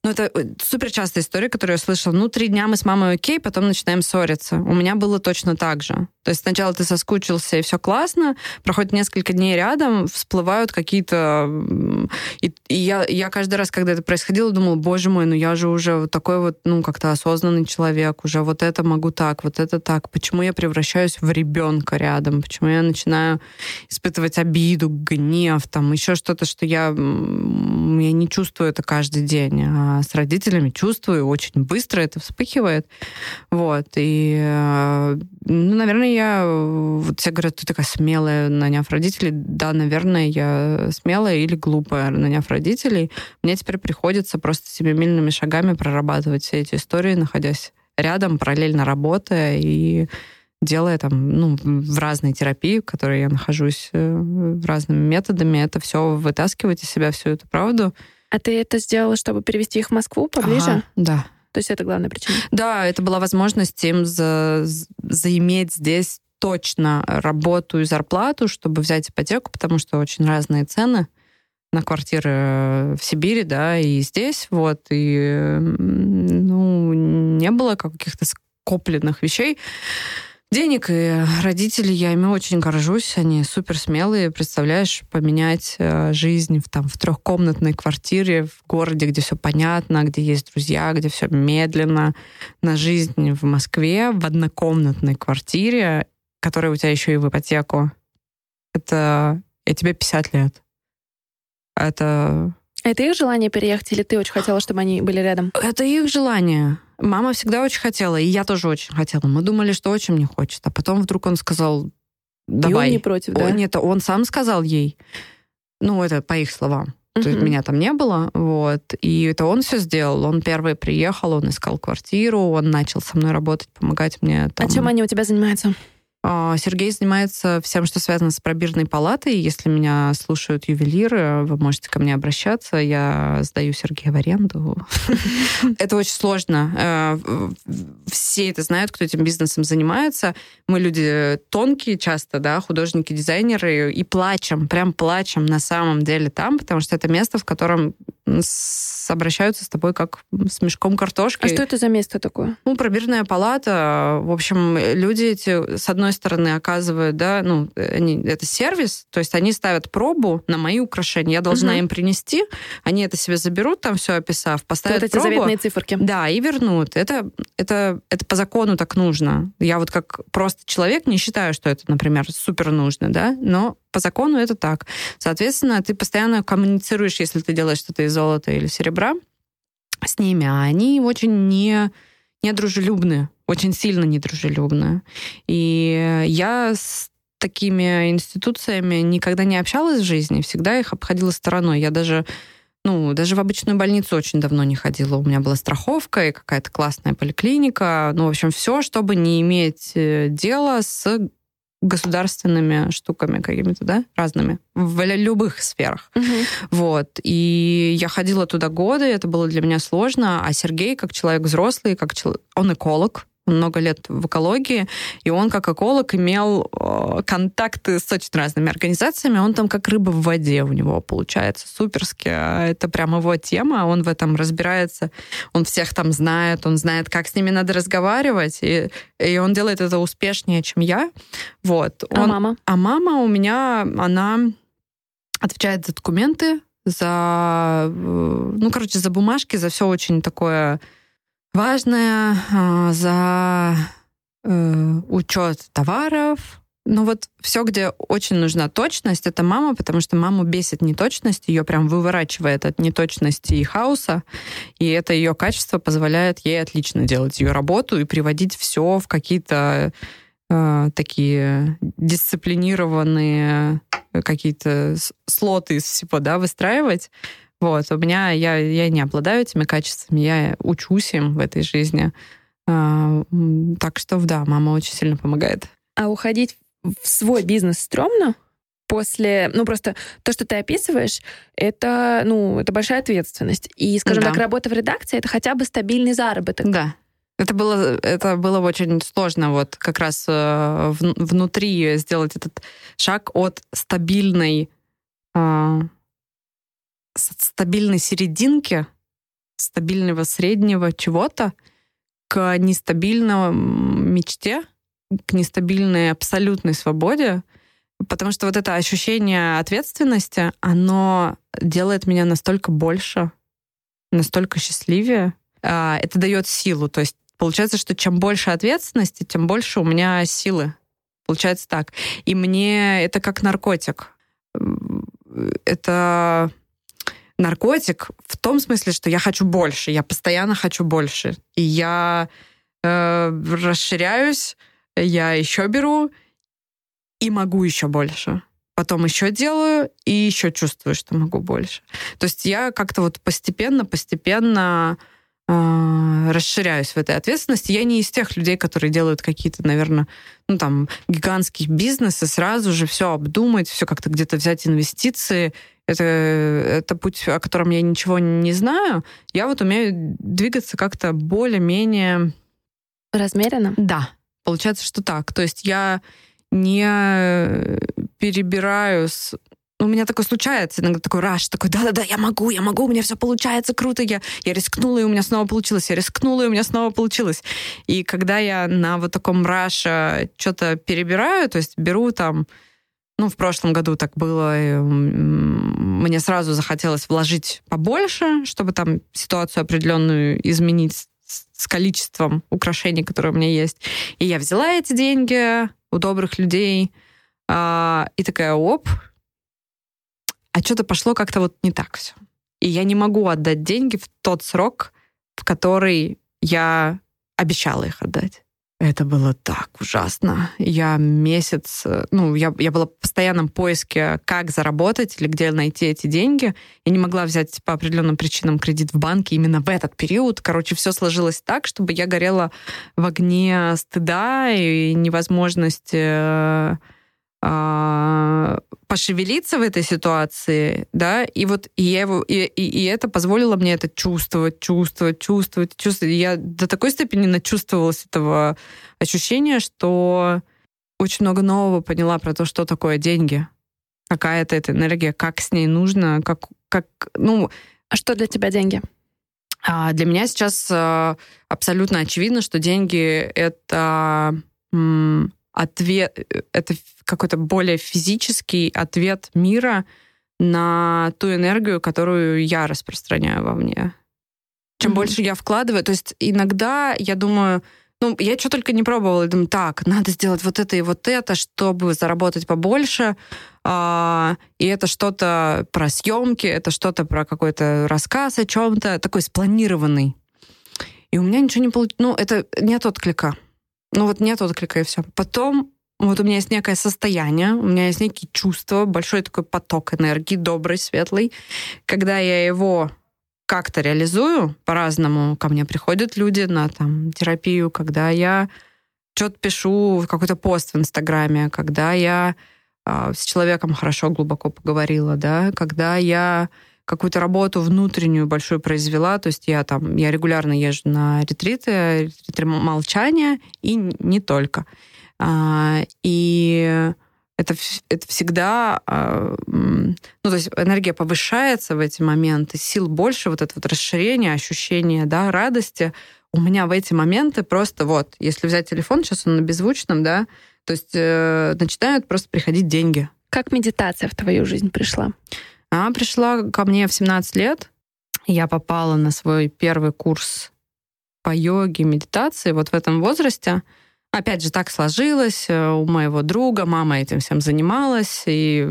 Speaker 3: Ну, это э, супер частая история, которую я слышала. Ну, три дня мы с мамой окей, потом начинаем ссориться. У меня было точно так же. То есть сначала ты соскучился, и все классно, проходит несколько дней рядом, всплывают какие-то... И, и я, я каждый раз, когда это происходило, думала, боже мой, ну я же уже такой вот, ну, как-то осознанный человек, уже вот это могу так, вот это так. Почему я превращаюсь в ребенка рядом? Почему я начинаю испытывать обиду, гнев, там, еще что-то, что я, я не чувствую это каждый день, а с родителями чувствую, очень быстро это вспыхивает. Вот. И, э, ну, наверное, я... Вот все говорят, ты такая смелая, наняв родителей. Да, наверное, я смелая или глупая, наняв родителей. Мне теперь приходится просто семимильными шагами прорабатывать все эти истории, находясь рядом, параллельно работая и делая там, ну, в разной терапии, в которой я нахожусь, э, разными методами, это все вытаскивать из себя всю эту правду,
Speaker 2: а ты это сделала, чтобы перевести их в Москву поближе?
Speaker 3: Ага, да.
Speaker 2: То есть это главная причина?
Speaker 3: Да, это была возможность им за, заиметь здесь точно работу и зарплату, чтобы взять ипотеку, потому что очень разные цены на квартиры в Сибири, да, и здесь, вот, и, ну, не было каких-то скопленных вещей денег, и родители, я ими очень горжусь, они супер смелые, представляешь, поменять э, жизнь в, там, в трехкомнатной квартире в городе, где все понятно, где есть друзья, где все медленно, на жизнь в Москве в однокомнатной квартире, которая у тебя еще и в ипотеку. Это и тебе 50 лет. Это...
Speaker 2: Это их желание переехать, или ты очень хотела, чтобы они были рядом?
Speaker 3: Это их желание. Мама всегда очень хотела, и я тоже очень хотела. Мы думали, что очень не хочет. А потом вдруг он сказал, давай.
Speaker 2: И он не против, да?
Speaker 3: Он, нет, он сам сказал ей. Ну, это по их словам. Uh-huh. То есть меня там не было, вот. И это он все сделал. Он первый приехал, он искал квартиру, он начал со мной работать, помогать мне. Там...
Speaker 2: А чем они у тебя занимаются?
Speaker 3: А, Сергей занимается всем, что связано с пробирной палатой. Если меня слушают ювелиры, вы можете ко мне обращаться. Я сдаю Сергея в аренду. <laughs> Это очень сложно. Э, все это знают, кто этим бизнесом занимается. Мы люди тонкие часто, да, художники, дизайнеры, и плачем, прям плачем на самом деле там, потому что это место, в котором обращаются с тобой как с мешком картошки.
Speaker 2: А что это за место такое?
Speaker 3: Ну, пробирная палата. В общем, люди эти, с одной стороны, оказывают, да, ну, они, это сервис, то есть они ставят пробу на мои украшения. Я должна угу. им принести, они это себе заберут, там все описав, поставят
Speaker 2: вот эти
Speaker 3: пробу.
Speaker 2: заветные циферки.
Speaker 3: Да, и вернут. Это, это, это по закону так нужно. Я вот как просто человек не считаю, что это, например, супер нужно, да, но по закону это так. Соответственно, ты постоянно коммуницируешь, если ты делаешь что-то из золота или серебра с ними, а они очень не, недружелюбны, очень сильно недружелюбны. И я с такими институциями никогда не общалась в жизни, всегда их обходила стороной. Я даже ну, даже в обычную больницу очень давно не ходила. У меня была страховка и какая-то классная поликлиника. Ну, в общем, все, чтобы не иметь э, дела с государственными штуками какими-то, да, разными, в любых сферах. Угу. Вот. И я ходила туда годы, это было для меня сложно, а Сергей, как человек взрослый, как человек, он эколог, много лет в экологии, и он как эколог имел э, контакты с очень разными организациями, он там как рыба в воде у него получается суперски, а это прям его тема, он в этом разбирается, он всех там знает, он знает, как с ними надо разговаривать, и, и он делает это успешнее, чем я. Вот.
Speaker 2: А
Speaker 3: он,
Speaker 2: мама?
Speaker 3: А мама у меня, она отвечает за документы, за, э, ну, короче, за бумажки, за все очень такое важное а, за э, учет товаров. Ну вот все, где очень нужна точность, это мама, потому что маму бесит неточность, ее прям выворачивает от неточности и хаоса, и это ее качество позволяет ей отлично делать ее работу и приводить все в какие-то э, такие дисциплинированные какие-то слоты из всего, да, выстраивать. Вот, у меня, я, я не обладаю этими качествами, я учусь им в этой жизни. А, так что, да, мама очень сильно помогает.
Speaker 2: А уходить в свой бизнес стрёмно? После, ну просто то, что ты описываешь, это, ну, это большая ответственность. И, скажем да. так, работа в редакции это хотя бы стабильный заработок.
Speaker 3: Да. Это было, это было очень сложно вот как раз э, внутри сделать этот шаг от стабильной э, стабильной серединки стабильного среднего чего-то к нестабильной мечте, к нестабильной абсолютной свободе, потому что вот это ощущение ответственности, оно делает меня настолько больше, настолько счастливее. А, это дает силу. То есть получается, что чем больше ответственности, тем больше у меня силы. Получается так. И мне это как наркотик. Это наркотик в том смысле, что я хочу больше, я постоянно хочу больше. И я э, расширяюсь, я еще беру и могу еще больше. Потом еще делаю и еще чувствую, что могу больше. То есть я как-то вот постепенно, постепенно э, расширяюсь в этой ответственности. Я не из тех людей, которые делают какие-то, наверное, ну там гигантские бизнесы, сразу же все обдумать, все как-то где-то взять инвестиции это, это путь, о котором я ничего не знаю. Я вот умею двигаться как-то более-менее...
Speaker 2: Размеренно?
Speaker 3: Да, получается, что так. То есть я не перебираю с у меня такое случается, иногда такой раш, такой, да-да-да, я могу, я могу, у меня все получается, круто, я, я рискнула, и у меня снова получилось, я рискнула, и у меня снова получилось. И когда я на вот таком раше что-то перебираю, то есть беру там ну, в прошлом году так было. Мне сразу захотелось вложить побольше, чтобы там ситуацию определенную изменить с количеством украшений, которые у меня есть. И я взяла эти деньги у добрых людей а, и такая, оп, а что-то пошло как-то вот не так все. И я не могу отдать деньги в тот срок, в который я обещала их отдать. Это было так ужасно. Я месяц, ну, я, я была в постоянном поиске, как заработать или где найти эти деньги. Я не могла взять по определенным причинам кредит в банке именно в этот период. Короче, все сложилось так, чтобы я горела в огне стыда и невозможности э, а, пошевелиться в этой ситуации, да, и вот и я его, и, и, и это позволило мне это чувствовать, чувствовать, чувствовать, чувствовать. Я до такой степени начувствовалась этого ощущения, что очень много нового поняла про то, что такое деньги, какая это эта энергия, как с ней нужно, как, как, ну...
Speaker 2: А что для тебя деньги?
Speaker 3: А для меня сейчас а, абсолютно очевидно, что деньги — это ответ, это какой-то более физический ответ мира на ту энергию, которую я распространяю во мне. Чем mm-hmm. больше я вкладываю, то есть иногда я думаю, ну, я что только не пробовала, думаю, так, надо сделать вот это и вот это, чтобы заработать побольше. А, и это что-то про съемки, это что-то про какой-то рассказ о чем-то, такой спланированный. И у меня ничего не получилось. Ну, это нет отклика. Ну вот нет отклика и все. Потом вот у меня есть некое состояние, у меня есть некие чувства, большой такой поток энергии, добрый, светлый. Когда я его как-то реализую по-разному, ко мне приходят люди на там, терапию, когда я что-то пишу, какой-то пост в Инстаграме, когда я э, с человеком хорошо, глубоко поговорила, да, когда я какую-то работу внутреннюю большую произвела. То есть я там, я регулярно езжу на ретриты, ретриты молчания, и не только. А, и это, это всегда, а, ну, то есть энергия повышается в эти моменты, сил больше, вот это вот расширение, ощущение, да, радости. У меня в эти моменты просто вот, если взять телефон, сейчас он на беззвучном, да, то есть э, начинают просто приходить деньги.
Speaker 2: Как медитация в твою жизнь пришла?
Speaker 3: Она пришла ко мне в 17 лет. Я попала на свой первый курс по йоге, медитации вот в этом возрасте. Опять же, так сложилось. Э, у моего друга мама этим всем занималась. И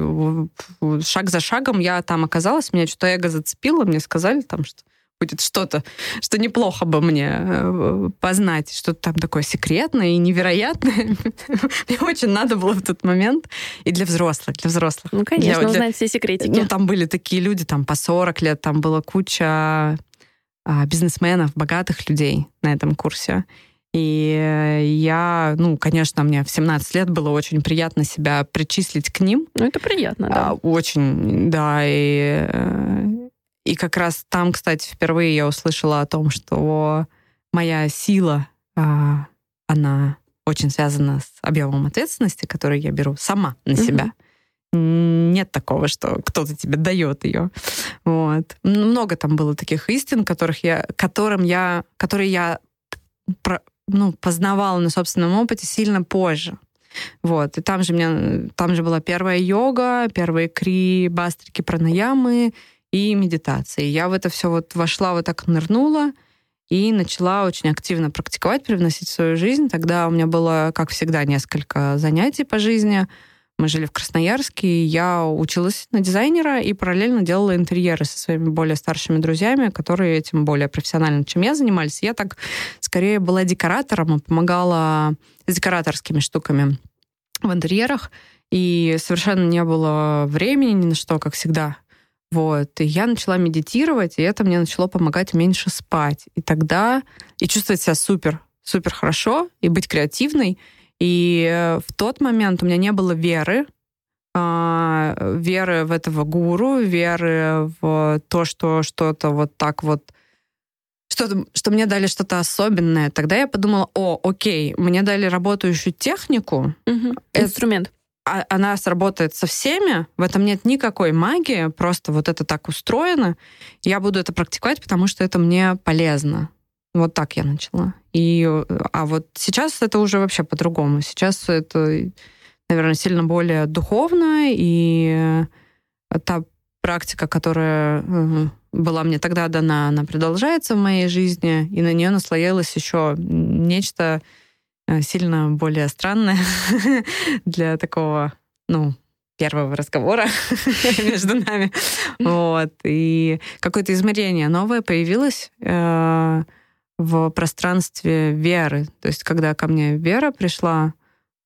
Speaker 3: шаг за шагом я там оказалась. Меня что-то эго зацепило. Мне сказали там, что будет что-то, что неплохо бы мне э, познать, что-то там такое секретное и невероятное. <laughs> Мне очень надо было в тот момент. И для взрослых, для взрослых.
Speaker 2: Ну, конечно, для, узнать все секретики.
Speaker 3: Ну, там были такие люди, там по 40 лет, там была куча а, бизнесменов, богатых людей на этом курсе. И я, ну, конечно, мне в 17 лет было очень приятно себя причислить к ним.
Speaker 2: Ну, это приятно, да. А,
Speaker 3: очень, да. И э, и как раз там, кстати, впервые я услышала о том, что моя сила, а, она очень связана с объемом ответственности, который я беру сама на себя. нет такого, что кто-то тебе дает ее. Вот. Много там было таких истин, которых я, которым я, которые я ну, познавала на собственном опыте сильно позже. Вот. И там же, меня, там же была первая йога, первые кри, бастрики, пранаямы и медитации. Я в это все вот вошла, вот так нырнула и начала очень активно практиковать, привносить в свою жизнь. Тогда у меня было, как всегда, несколько занятий по жизни. Мы жили в Красноярске, и я училась на дизайнера и параллельно делала интерьеры со своими более старшими друзьями, которые этим более профессионально, чем я, занимались. Я так скорее была декоратором и помогала с декораторскими штуками в интерьерах, и совершенно не было времени ни на что, как всегда. Вот. И я начала медитировать, и это мне начало помогать меньше спать. И тогда... И чувствовать себя супер, супер хорошо, и быть креативной. И э, в тот момент у меня не было веры, а, веры в этого гуру, веры в то, что что-то вот так вот что, что мне дали что-то особенное. Тогда я подумала, о, окей, мне дали работающую технику.
Speaker 2: Угу. Инструмент.
Speaker 3: А, она сработает со всеми, в этом нет никакой магии, просто вот это так устроено. Я буду это практиковать, потому что это мне полезно. Вот так я начала. И, а вот сейчас это уже вообще по-другому. Сейчас это, наверное, сильно более духовно, и та практика, которая э, была мне тогда дана, она продолжается в моей жизни, и на нее наслоилось еще нечто э, сильно более странное <laughs> для такого, ну, первого разговора <laughs> между нами. Вот. И какое-то измерение новое появилось э, в пространстве веры. То есть, когда ко мне вера пришла,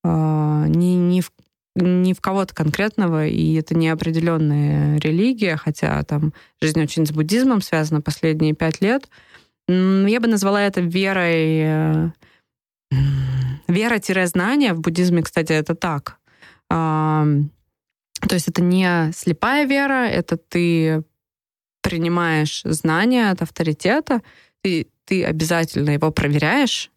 Speaker 3: не, не в не в кого-то конкретного, и это не определенная религия, хотя там жизнь очень с буддизмом связана последние пять лет. Я бы назвала это верой... Э, вера-знание. В буддизме, кстати, это так. То есть это не слепая вера, это ты принимаешь знания от авторитета, ты, ты обязательно его проверяешь,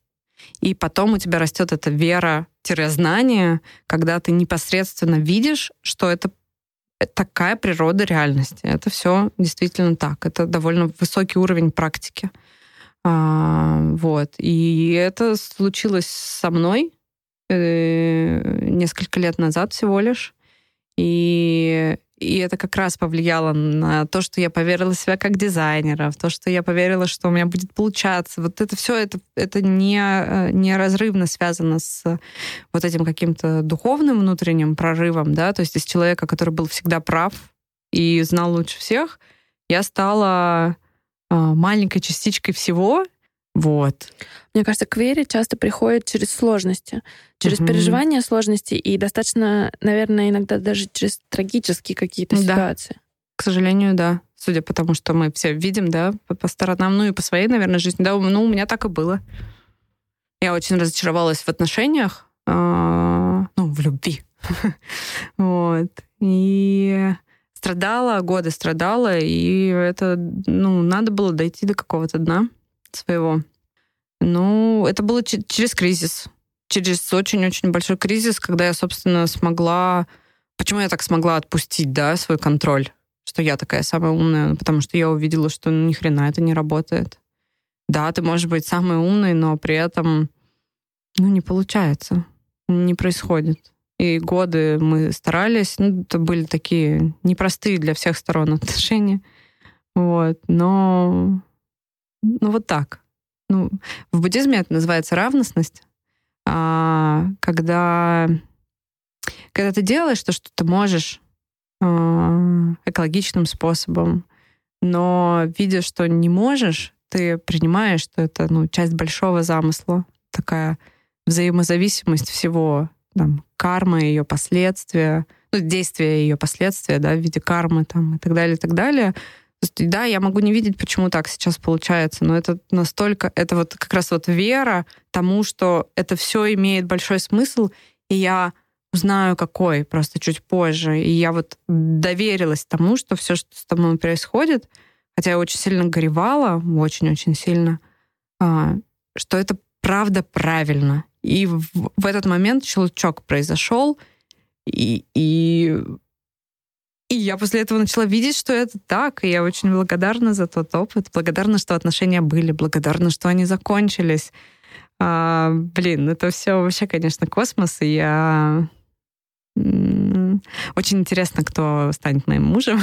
Speaker 3: и потом у тебя растет эта вера-знание, когда ты непосредственно видишь, что это такая природа реальности. Это все действительно так. Это довольно высокий уровень практики. А, вот. И это случилось со мной э, несколько лет назад всего лишь. И и это как раз повлияло на то, что я поверила в себя как дизайнера, в то, что я поверила, что у меня будет получаться. Вот это все, это, это не, э, неразрывно связано с вот этим каким-то духовным внутренним прорывом, да, то есть из человека, который был всегда прав и знал лучше всех, я стала маленькой частичкой всего, вот.
Speaker 2: Мне кажется, к вере часто приходит через сложности, через угу. переживания сложностей и достаточно, наверное, иногда даже через трагические какие-то да. ситуации.
Speaker 3: К сожалению, да. Судя по тому, что мы все видим, да, по, по сторонам, ну и по своей, наверное, жизни. Да, ну, у меня так и было. Я очень разочаровалась в отношениях, э, ну, в любви. <laughs> вот. И страдала, годы страдала, и это, ну, надо было дойти до какого-то дна своего. Ну, это было через кризис. Через очень-очень большой кризис, когда я, собственно, смогла... Почему я так смогла отпустить, да, свой контроль? Что я такая самая умная, потому что я увидела, что ну, ни хрена это не работает. Да, ты можешь быть самой умной, но при этом, ну, не получается. Не происходит. И годы мы старались, ну, это были такие непростые для всех сторон <laughs> отношения. Вот. Но ну, вот так. Ну, в буддизме это называется равностность, а, когда, когда ты делаешь то, что ты можешь а, экологичным способом, но видя, что не можешь, ты принимаешь, что это ну, часть большого замысла, такая взаимозависимость всего, там, карма, ее последствия, ну, действия ее последствия, да, в виде кармы там, и так далее, и так далее — есть, да, я могу не видеть, почему так сейчас получается, но это настолько, это вот как раз вот вера тому, что это все имеет большой смысл, и я узнаю, какой, просто чуть позже. И я вот доверилась тому, что все, что с тобой происходит, хотя я очень сильно горевала, очень-очень сильно, а, что это правда правильно. И в, в этот момент щелчок произошел, и, и И я после этого начала видеть, что это так, и я очень благодарна за тот опыт, благодарна, что отношения были, благодарна, что они закончились. А, блин, это все вообще, конечно, космос, и я очень интересно, кто станет моим мужем.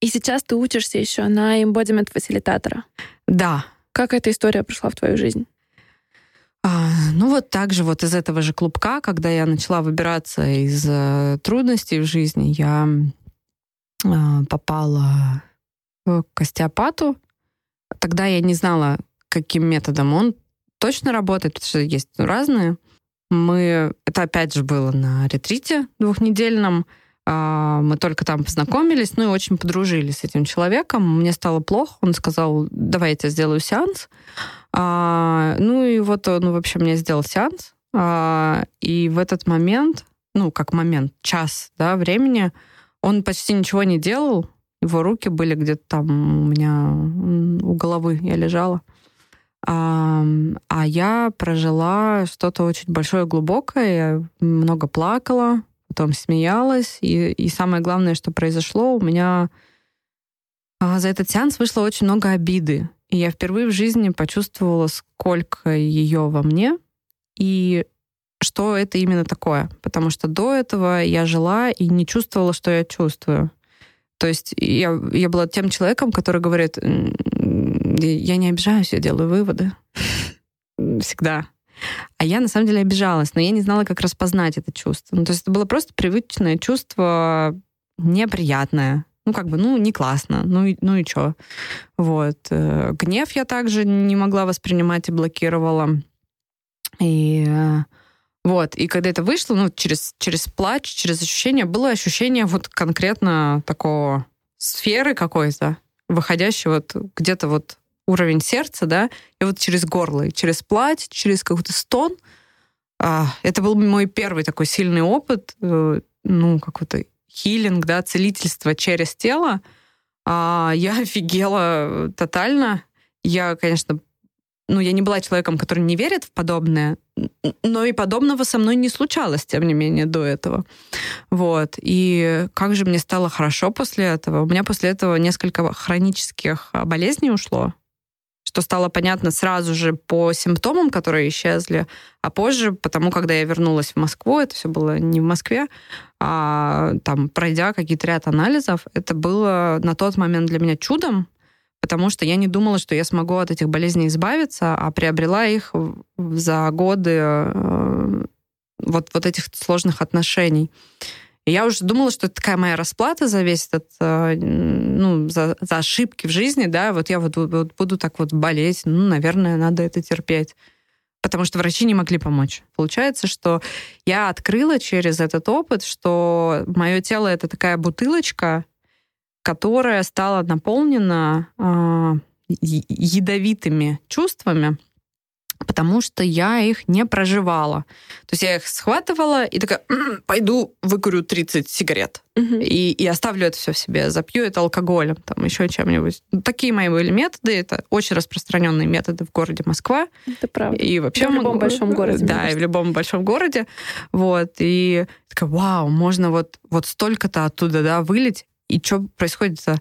Speaker 2: И сейчас ты учишься еще на embodiment фасилитатора.
Speaker 3: Да.
Speaker 2: Как эта история пришла в твою жизнь?
Speaker 3: А, ну вот так же вот из этого же клубка, когда я начала выбираться из э, трудностей в жизни, я э, попала к остеопату. Тогда я не знала, каким методом он точно работает, потому что есть разные. Мы, это опять же было на ретрите двухнедельном, мы только там познакомились, ну и очень подружились с этим человеком. Мне стало плохо, он сказал, давай я тебе сделаю сеанс. А, ну и вот он, в общем, мне сделал сеанс. А, и в этот момент, ну, как момент, час да, времени, он почти ничего не делал. Его руки были где-то там у меня у головы, я лежала. А, а я прожила что-то очень большое, глубокое, я много плакала, потом смеялась. И, и самое главное, что произошло, у меня а, за этот сеанс вышло очень много обиды. И я впервые в жизни почувствовала, сколько ее во мне и что это именно такое. Потому что до этого я жила и не чувствовала, что я чувствую. То есть я, я была тем человеком, который говорит, я не обижаюсь, я делаю выводы. <laughs> Всегда. А я на самом деле обижалась, но я не знала, как распознать это чувство. Ну, то есть это было просто привычное чувство неприятное. Ну, как бы, ну, не классно, ну, и, ну и что. Вот. Э, гнев я также не могла воспринимать и блокировала. И э, вот, и когда это вышло, ну, через, через плач, через ощущение, было ощущение вот конкретно такого сферы какой-то, выходящей вот где-то вот уровень сердца, да, и вот через горло, и через плать, через какой-то стон. А, это был мой первый такой сильный опыт, э, ну, какой-то хилинг, да, целительство через тело. А, я <laughs> офигела тотально. Я, конечно, ну, я не была человеком, который не верит в подобное, но и подобного со мной не случалось, тем не менее, до этого. Вот. И как же мне стало хорошо после этого. У меня после этого несколько хронических болезней ушло что стало понятно сразу же по симптомам, которые исчезли, а позже, потому когда я вернулась в Москву, это все было не в Москве, а там, пройдя какие-то ряд анализов, это было на тот момент для меня чудом, потому что я не думала, что я смогу от этих болезней избавиться, а приобрела их за годы э, вот, вот этих сложных отношений. И я уже думала, что это такая моя расплата за весь этот, э, ну, за, за ошибки в жизни, да, вот я вот, вот буду так вот болеть, ну, наверное, надо это терпеть. Потому что врачи не могли помочь. Получается, что я открыла через этот опыт, что мое тело это такая бутылочка, которая стала наполнена э, ядовитыми чувствами, потому что я их не проживала. То есть я их схватывала и такая, пойду выкурю 30 сигарет. Угу. И, и оставлю это все в себе, запью это алкоголем, там еще чем-нибудь. Ну, такие мои были методы. Это очень распространенные методы в городе Москва.
Speaker 2: Это правда.
Speaker 3: И вообще...
Speaker 2: Да, в любом большом <laughs> городе.
Speaker 3: Да, и в любом большом городе. Вот. И такая, вау, можно вот, вот столько-то оттуда, да, вылить. И что происходит-то?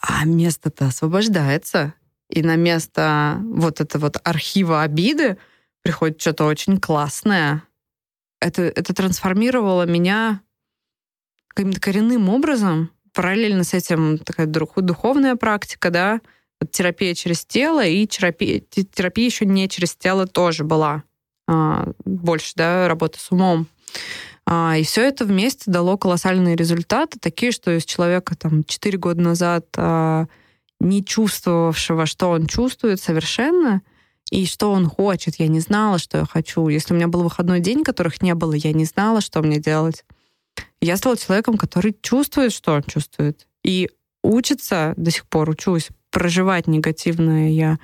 Speaker 3: А место-то освобождается и на место вот этого вот архива обиды приходит что-то очень классное. Это, это трансформировало меня каким-то коренным образом. Параллельно с этим такая духовная практика, да, вот терапия через тело и терапия, терапия еще не через тело тоже была. А, больше, да, работа с умом. А, и все это вместе дало колоссальные результаты, такие, что из человека там 4 года назад а, не чувствовавшего, что он чувствует совершенно, и что он хочет. Я не знала, что я хочу. Если у меня был выходной день, которых не было, я не знала, что мне делать. Я стала человеком, который чувствует, что он чувствует. И учится, до сих пор учусь, проживать негативное я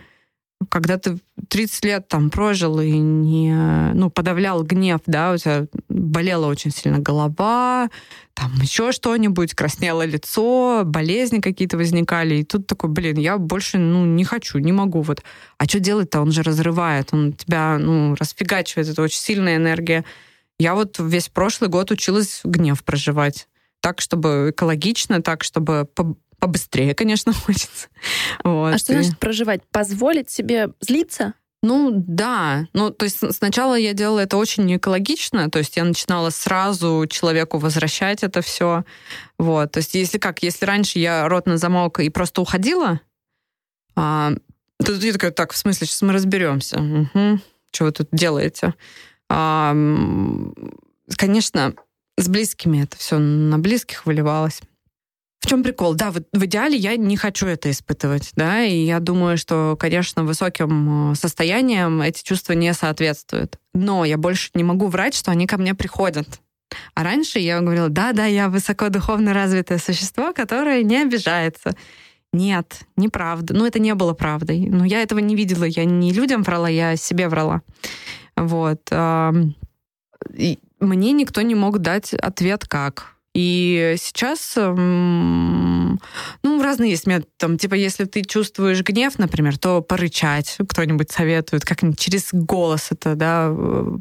Speaker 3: когда ты 30 лет там прожил и не, ну, подавлял гнев, да, у тебя болела очень сильно голова, там еще что-нибудь, краснело лицо, болезни какие-то возникали, и тут такой, блин, я больше, ну, не хочу, не могу, вот. А что делать-то? Он же разрывает, он тебя, ну, расфигачивает, это очень сильная энергия. Я вот весь прошлый год училась гнев проживать. так, чтобы экологично, так, чтобы побыстрее, конечно, <laughs> хочется.
Speaker 2: Вот. А что значит проживать? Позволить себе злиться?
Speaker 3: Ну да, ну то есть сначала я делала это очень экологично, то есть я начинала сразу человеку возвращать это все, вот. То есть если как, если раньше я рот на замок и просто уходила, а, то я такая, так, в смысле, сейчас мы разберемся. Угу. Что вы тут делаете? А, конечно, с близкими это все на близких выливалось. В чем прикол? Да, в, в идеале я не хочу это испытывать, да, и я думаю, что, конечно, высоким э, состоянием эти чувства не соответствуют. Но я больше не могу врать, что они ко мне приходят. А раньше я говорила, да-да, я высокодуховно развитое существо, которое не обижается. Нет, неправда. Ну, это не было правдой. Но я этого не видела. Я не людям врала, я себе врала. Вот. И мне никто не мог дать ответ, как. И сейчас, ну, разные есть методы. Там, типа, если ты чувствуешь гнев, например, то порычать. Кто-нибудь советует, как-нибудь через голос это, да,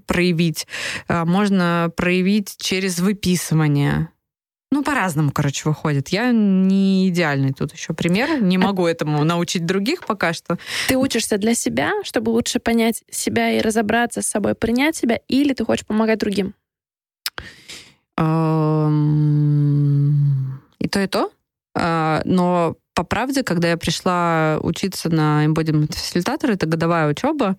Speaker 3: проявить. А можно проявить через выписывание. Ну, по-разному, короче, выходит. Я не идеальный тут еще пример. Не могу этому научить других пока что.
Speaker 2: Ты учишься для себя, чтобы лучше понять себя и разобраться с собой, принять себя, или ты хочешь помогать другим?
Speaker 3: И то, и то. А, но по правде, когда я пришла учиться на embodiment фасилитатор, это годовая учеба,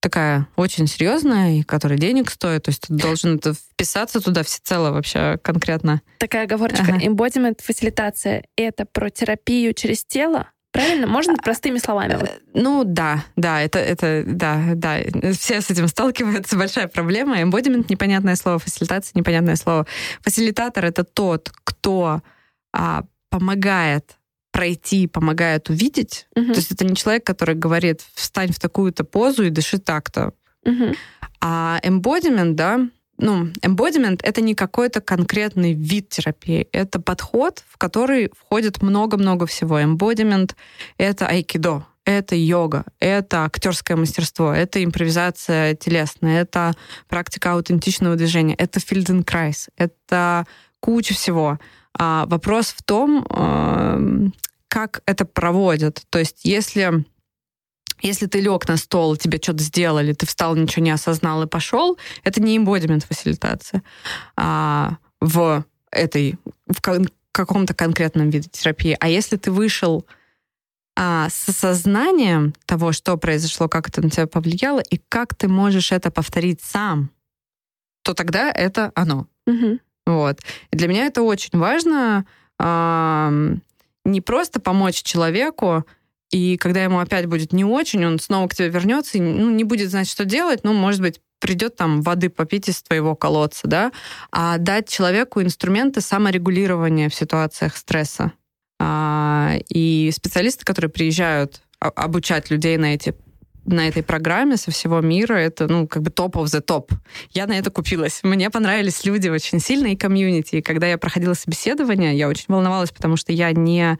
Speaker 3: такая очень серьезная, и которая денег стоит. То есть ты должен это вписаться туда всецело вообще конкретно.
Speaker 2: Такая оговорочка. Ага. Embodiment фасилитация — это про терапию через тело? Правильно? Можно простыми словами? Вот. Э,
Speaker 3: ну да, да, это, это, да, да. Все с этим сталкиваются, <laughs> большая проблема. Эмбодимент — непонятное слово, фасилитация — непонятное слово. Фасилитатор — это тот, кто а, помогает пройти, помогает увидеть. Угу. То есть это не человек, который говорит, встань в такую-то позу и дыши так-то. Угу. А эмбодимент, да, ну, embodiment — это не какой-то конкретный вид терапии, это подход, в который входит много-много всего. Embodiment — это айкидо, это йога, это актерское мастерство, это импровизация телесная, это практика аутентичного движения, это Фельденкрайз, это куча всего. А вопрос в том, эм, как это проводят. То есть если если ты лег на стол, тебе что-то сделали, ты встал, ничего не осознал и пошел, это не embodiment фасилитация. А в этой, в каком-то конкретном виде терапии. А если ты вышел а, с осознанием того, что произошло, как это на тебя повлияло, и как ты можешь это повторить сам, то тогда это оно. Угу. Вот. И для меня это очень важно. А, не просто помочь человеку, и когда ему опять будет не очень, он снова к тебе вернется и ну, не будет знать, что делать, ну, может быть, придет там воды попить из твоего колодца, да, а дать человеку инструменты саморегулирования в ситуациях стресса. А, и специалисты, которые приезжают обучать людей на эти на этой программе со всего мира. Это, ну, как бы топ of the топ. Я на это купилась. Мне понравились люди очень сильно и комьюнити. И когда я проходила собеседование, я очень волновалась, потому что я не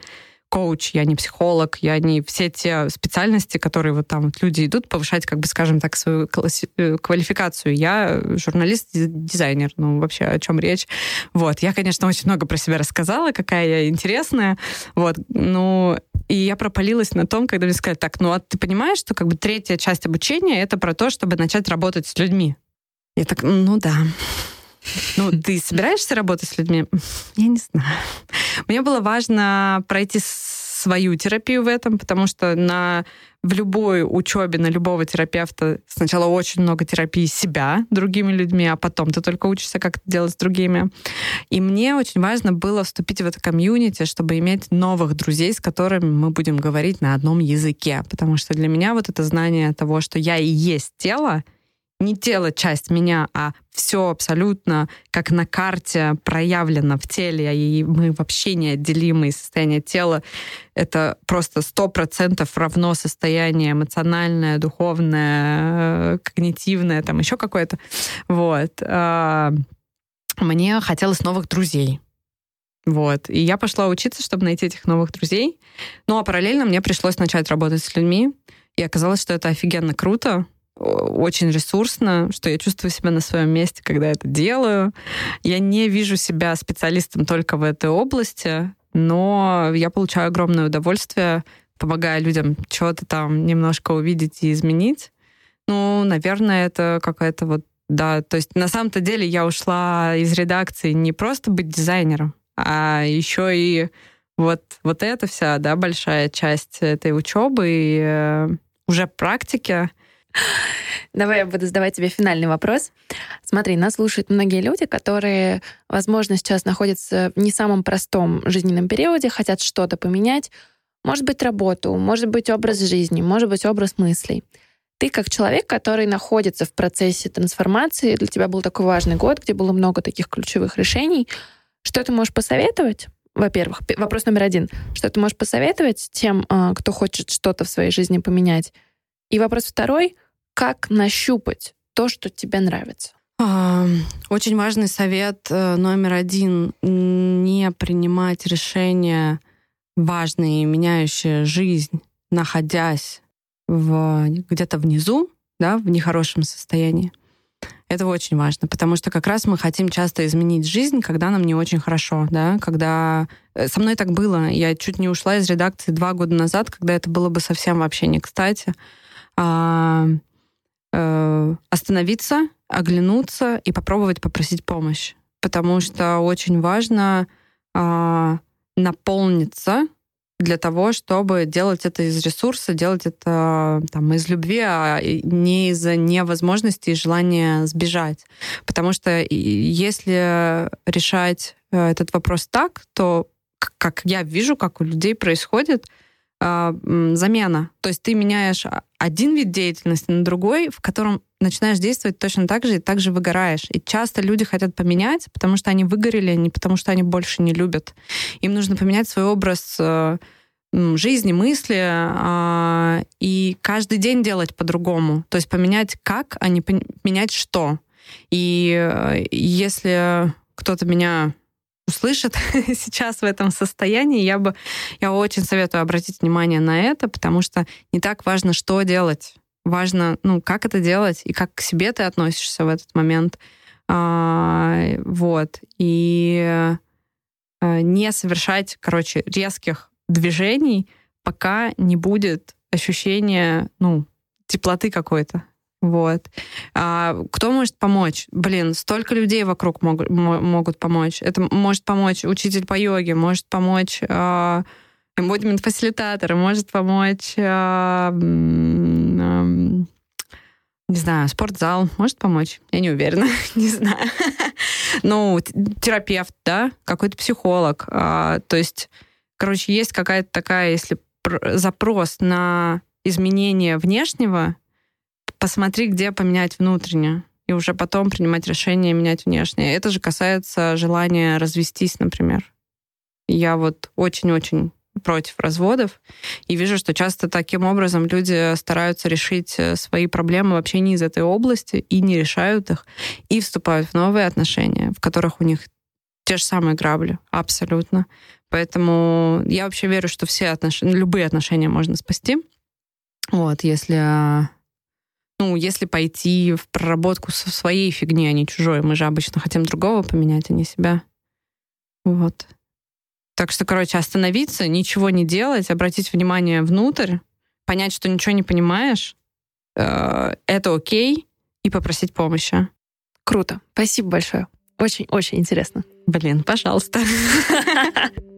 Speaker 3: коуч, я не психолог, я не все те специальности, которые вот там вот люди идут повышать, как бы, скажем так, свою э, квалификацию. Я журналист-дизайнер, ну, вообще, о чем речь. Вот, я, конечно, очень много про себя рассказала, какая я интересная, вот, ну, и я пропалилась на том, когда мне сказали, так, ну, а ты понимаешь, что как бы третья часть обучения — это про то, чтобы начать работать с людьми? Я так, ну да. Ну, ты собираешься работать с людьми? Я не знаю. Мне было важно пройти свою терапию в этом, потому что на в любой учебе на любого терапевта сначала очень много терапии себя другими людьми, а потом ты только учишься, как это делать с другими. И мне очень важно было вступить в это комьюнити, чтобы иметь новых друзей, с которыми мы будем говорить на одном языке. Потому что для меня вот это знание того, что я и есть тело, не тело часть меня, а все абсолютно как на карте проявлено в теле, и мы вообще неотделимые состояние тела. Это просто сто процентов равно состояние эмоциональное, духовное, когнитивное, там еще какое-то. Вот. А, мне хотелось новых друзей. Вот. И я пошла учиться, чтобы найти этих новых друзей. Ну, а параллельно мне пришлось начать работать с людьми. И оказалось, что это офигенно круто, очень ресурсно, что я чувствую себя на своем месте, когда это делаю. Я не вижу себя специалистом только в этой области, но я получаю огромное удовольствие, помогая людям что-то там немножко увидеть и изменить. Ну, наверное, это какая-то вот да, то есть на самом-то деле я ушла из редакции не просто быть дизайнером, а еще и вот, вот эта вся, да, большая часть этой учебы и э, уже практики.
Speaker 2: Давай я буду задавать тебе финальный вопрос. Смотри, нас слушают многие люди, которые, возможно, сейчас находятся в не самом простом жизненном периоде, хотят что-то поменять. Может быть, работу, может быть, образ жизни, может быть, образ мыслей. Ты как человек, который находится в процессе трансформации, для тебя был такой важный год, где было много таких ключевых решений. Что ты можешь посоветовать? Во-первых, вопрос номер один. Что ты можешь посоветовать тем, а, кто хочет что-то в своей жизни поменять? И вопрос второй. Как нащупать то, что тебе нравится?
Speaker 3: Очень важный совет э, номер один. Не принимать решения важные, меняющие жизнь, находясь в, где-то внизу, да, в нехорошем состоянии. Это очень важно, потому что как раз мы хотим часто изменить жизнь, когда нам не очень хорошо, да, когда... Э, со мной так было. Я чуть не ушла из редакции два года назад, когда это было бы совсем вообще не кстати. А, э, остановиться, оглянуться и попробовать попросить помощь. Потому что очень важно а, наполниться для того, чтобы делать это из ресурса, делать это там, из любви, а не из-за невозможности и желания сбежать. Потому что если решать э, этот вопрос так, то, как я вижу, как у людей происходит, замена. То есть ты меняешь один вид деятельности на другой, в котором начинаешь действовать точно так же и так же выгораешь. И часто люди хотят поменять, потому что они выгорели, а не потому что они больше не любят. Им нужно поменять свой образ э, жизни, мысли а, и каждый день делать по-другому. То есть поменять как, а не поменять что. И э, если кто-то меня услышит <laughs> сейчас в этом состоянии, я бы, я очень советую обратить внимание на это, потому что не так важно, что делать. Важно, ну, как это делать и как к себе ты относишься в этот момент. А, вот. И а, не совершать, короче, резких движений, пока не будет ощущения, ну, теплоты какой-то. Вот. А кто может помочь? Блин, столько людей вокруг могут, могут помочь. Это может помочь учитель по йоге, может помочь э, эмбодимент-фасилитатор, может помочь, э, э, не знаю, спортзал, может помочь? Я не уверена, <laughs> не знаю. Ну, терапевт, да, какой-то психолог. Э, то есть, короче, есть какая-то такая, если запрос на изменение внешнего, посмотри, где поменять внутреннее, и уже потом принимать решение менять внешнее. Это же касается желания развестись, например. Я вот очень-очень против разводов и вижу, что часто таким образом люди стараются решить э, свои проблемы вообще не из этой области и не решают их, и вступают в новые отношения, в которых у них те же самые грабли, абсолютно. Поэтому я вообще верю, что все отношения, любые отношения можно спасти. Вот, если ну, если пойти в проработку со своей фигни, а не чужой, мы же обычно хотим другого поменять, а не себя. Вот. Так что, короче, остановиться, ничего не делать, обратить внимание внутрь, понять, что ничего не понимаешь, э, это окей, и попросить помощи.
Speaker 2: Круто. Спасибо большое. Очень-очень интересно.
Speaker 3: Блин, пожалуйста. <laughs>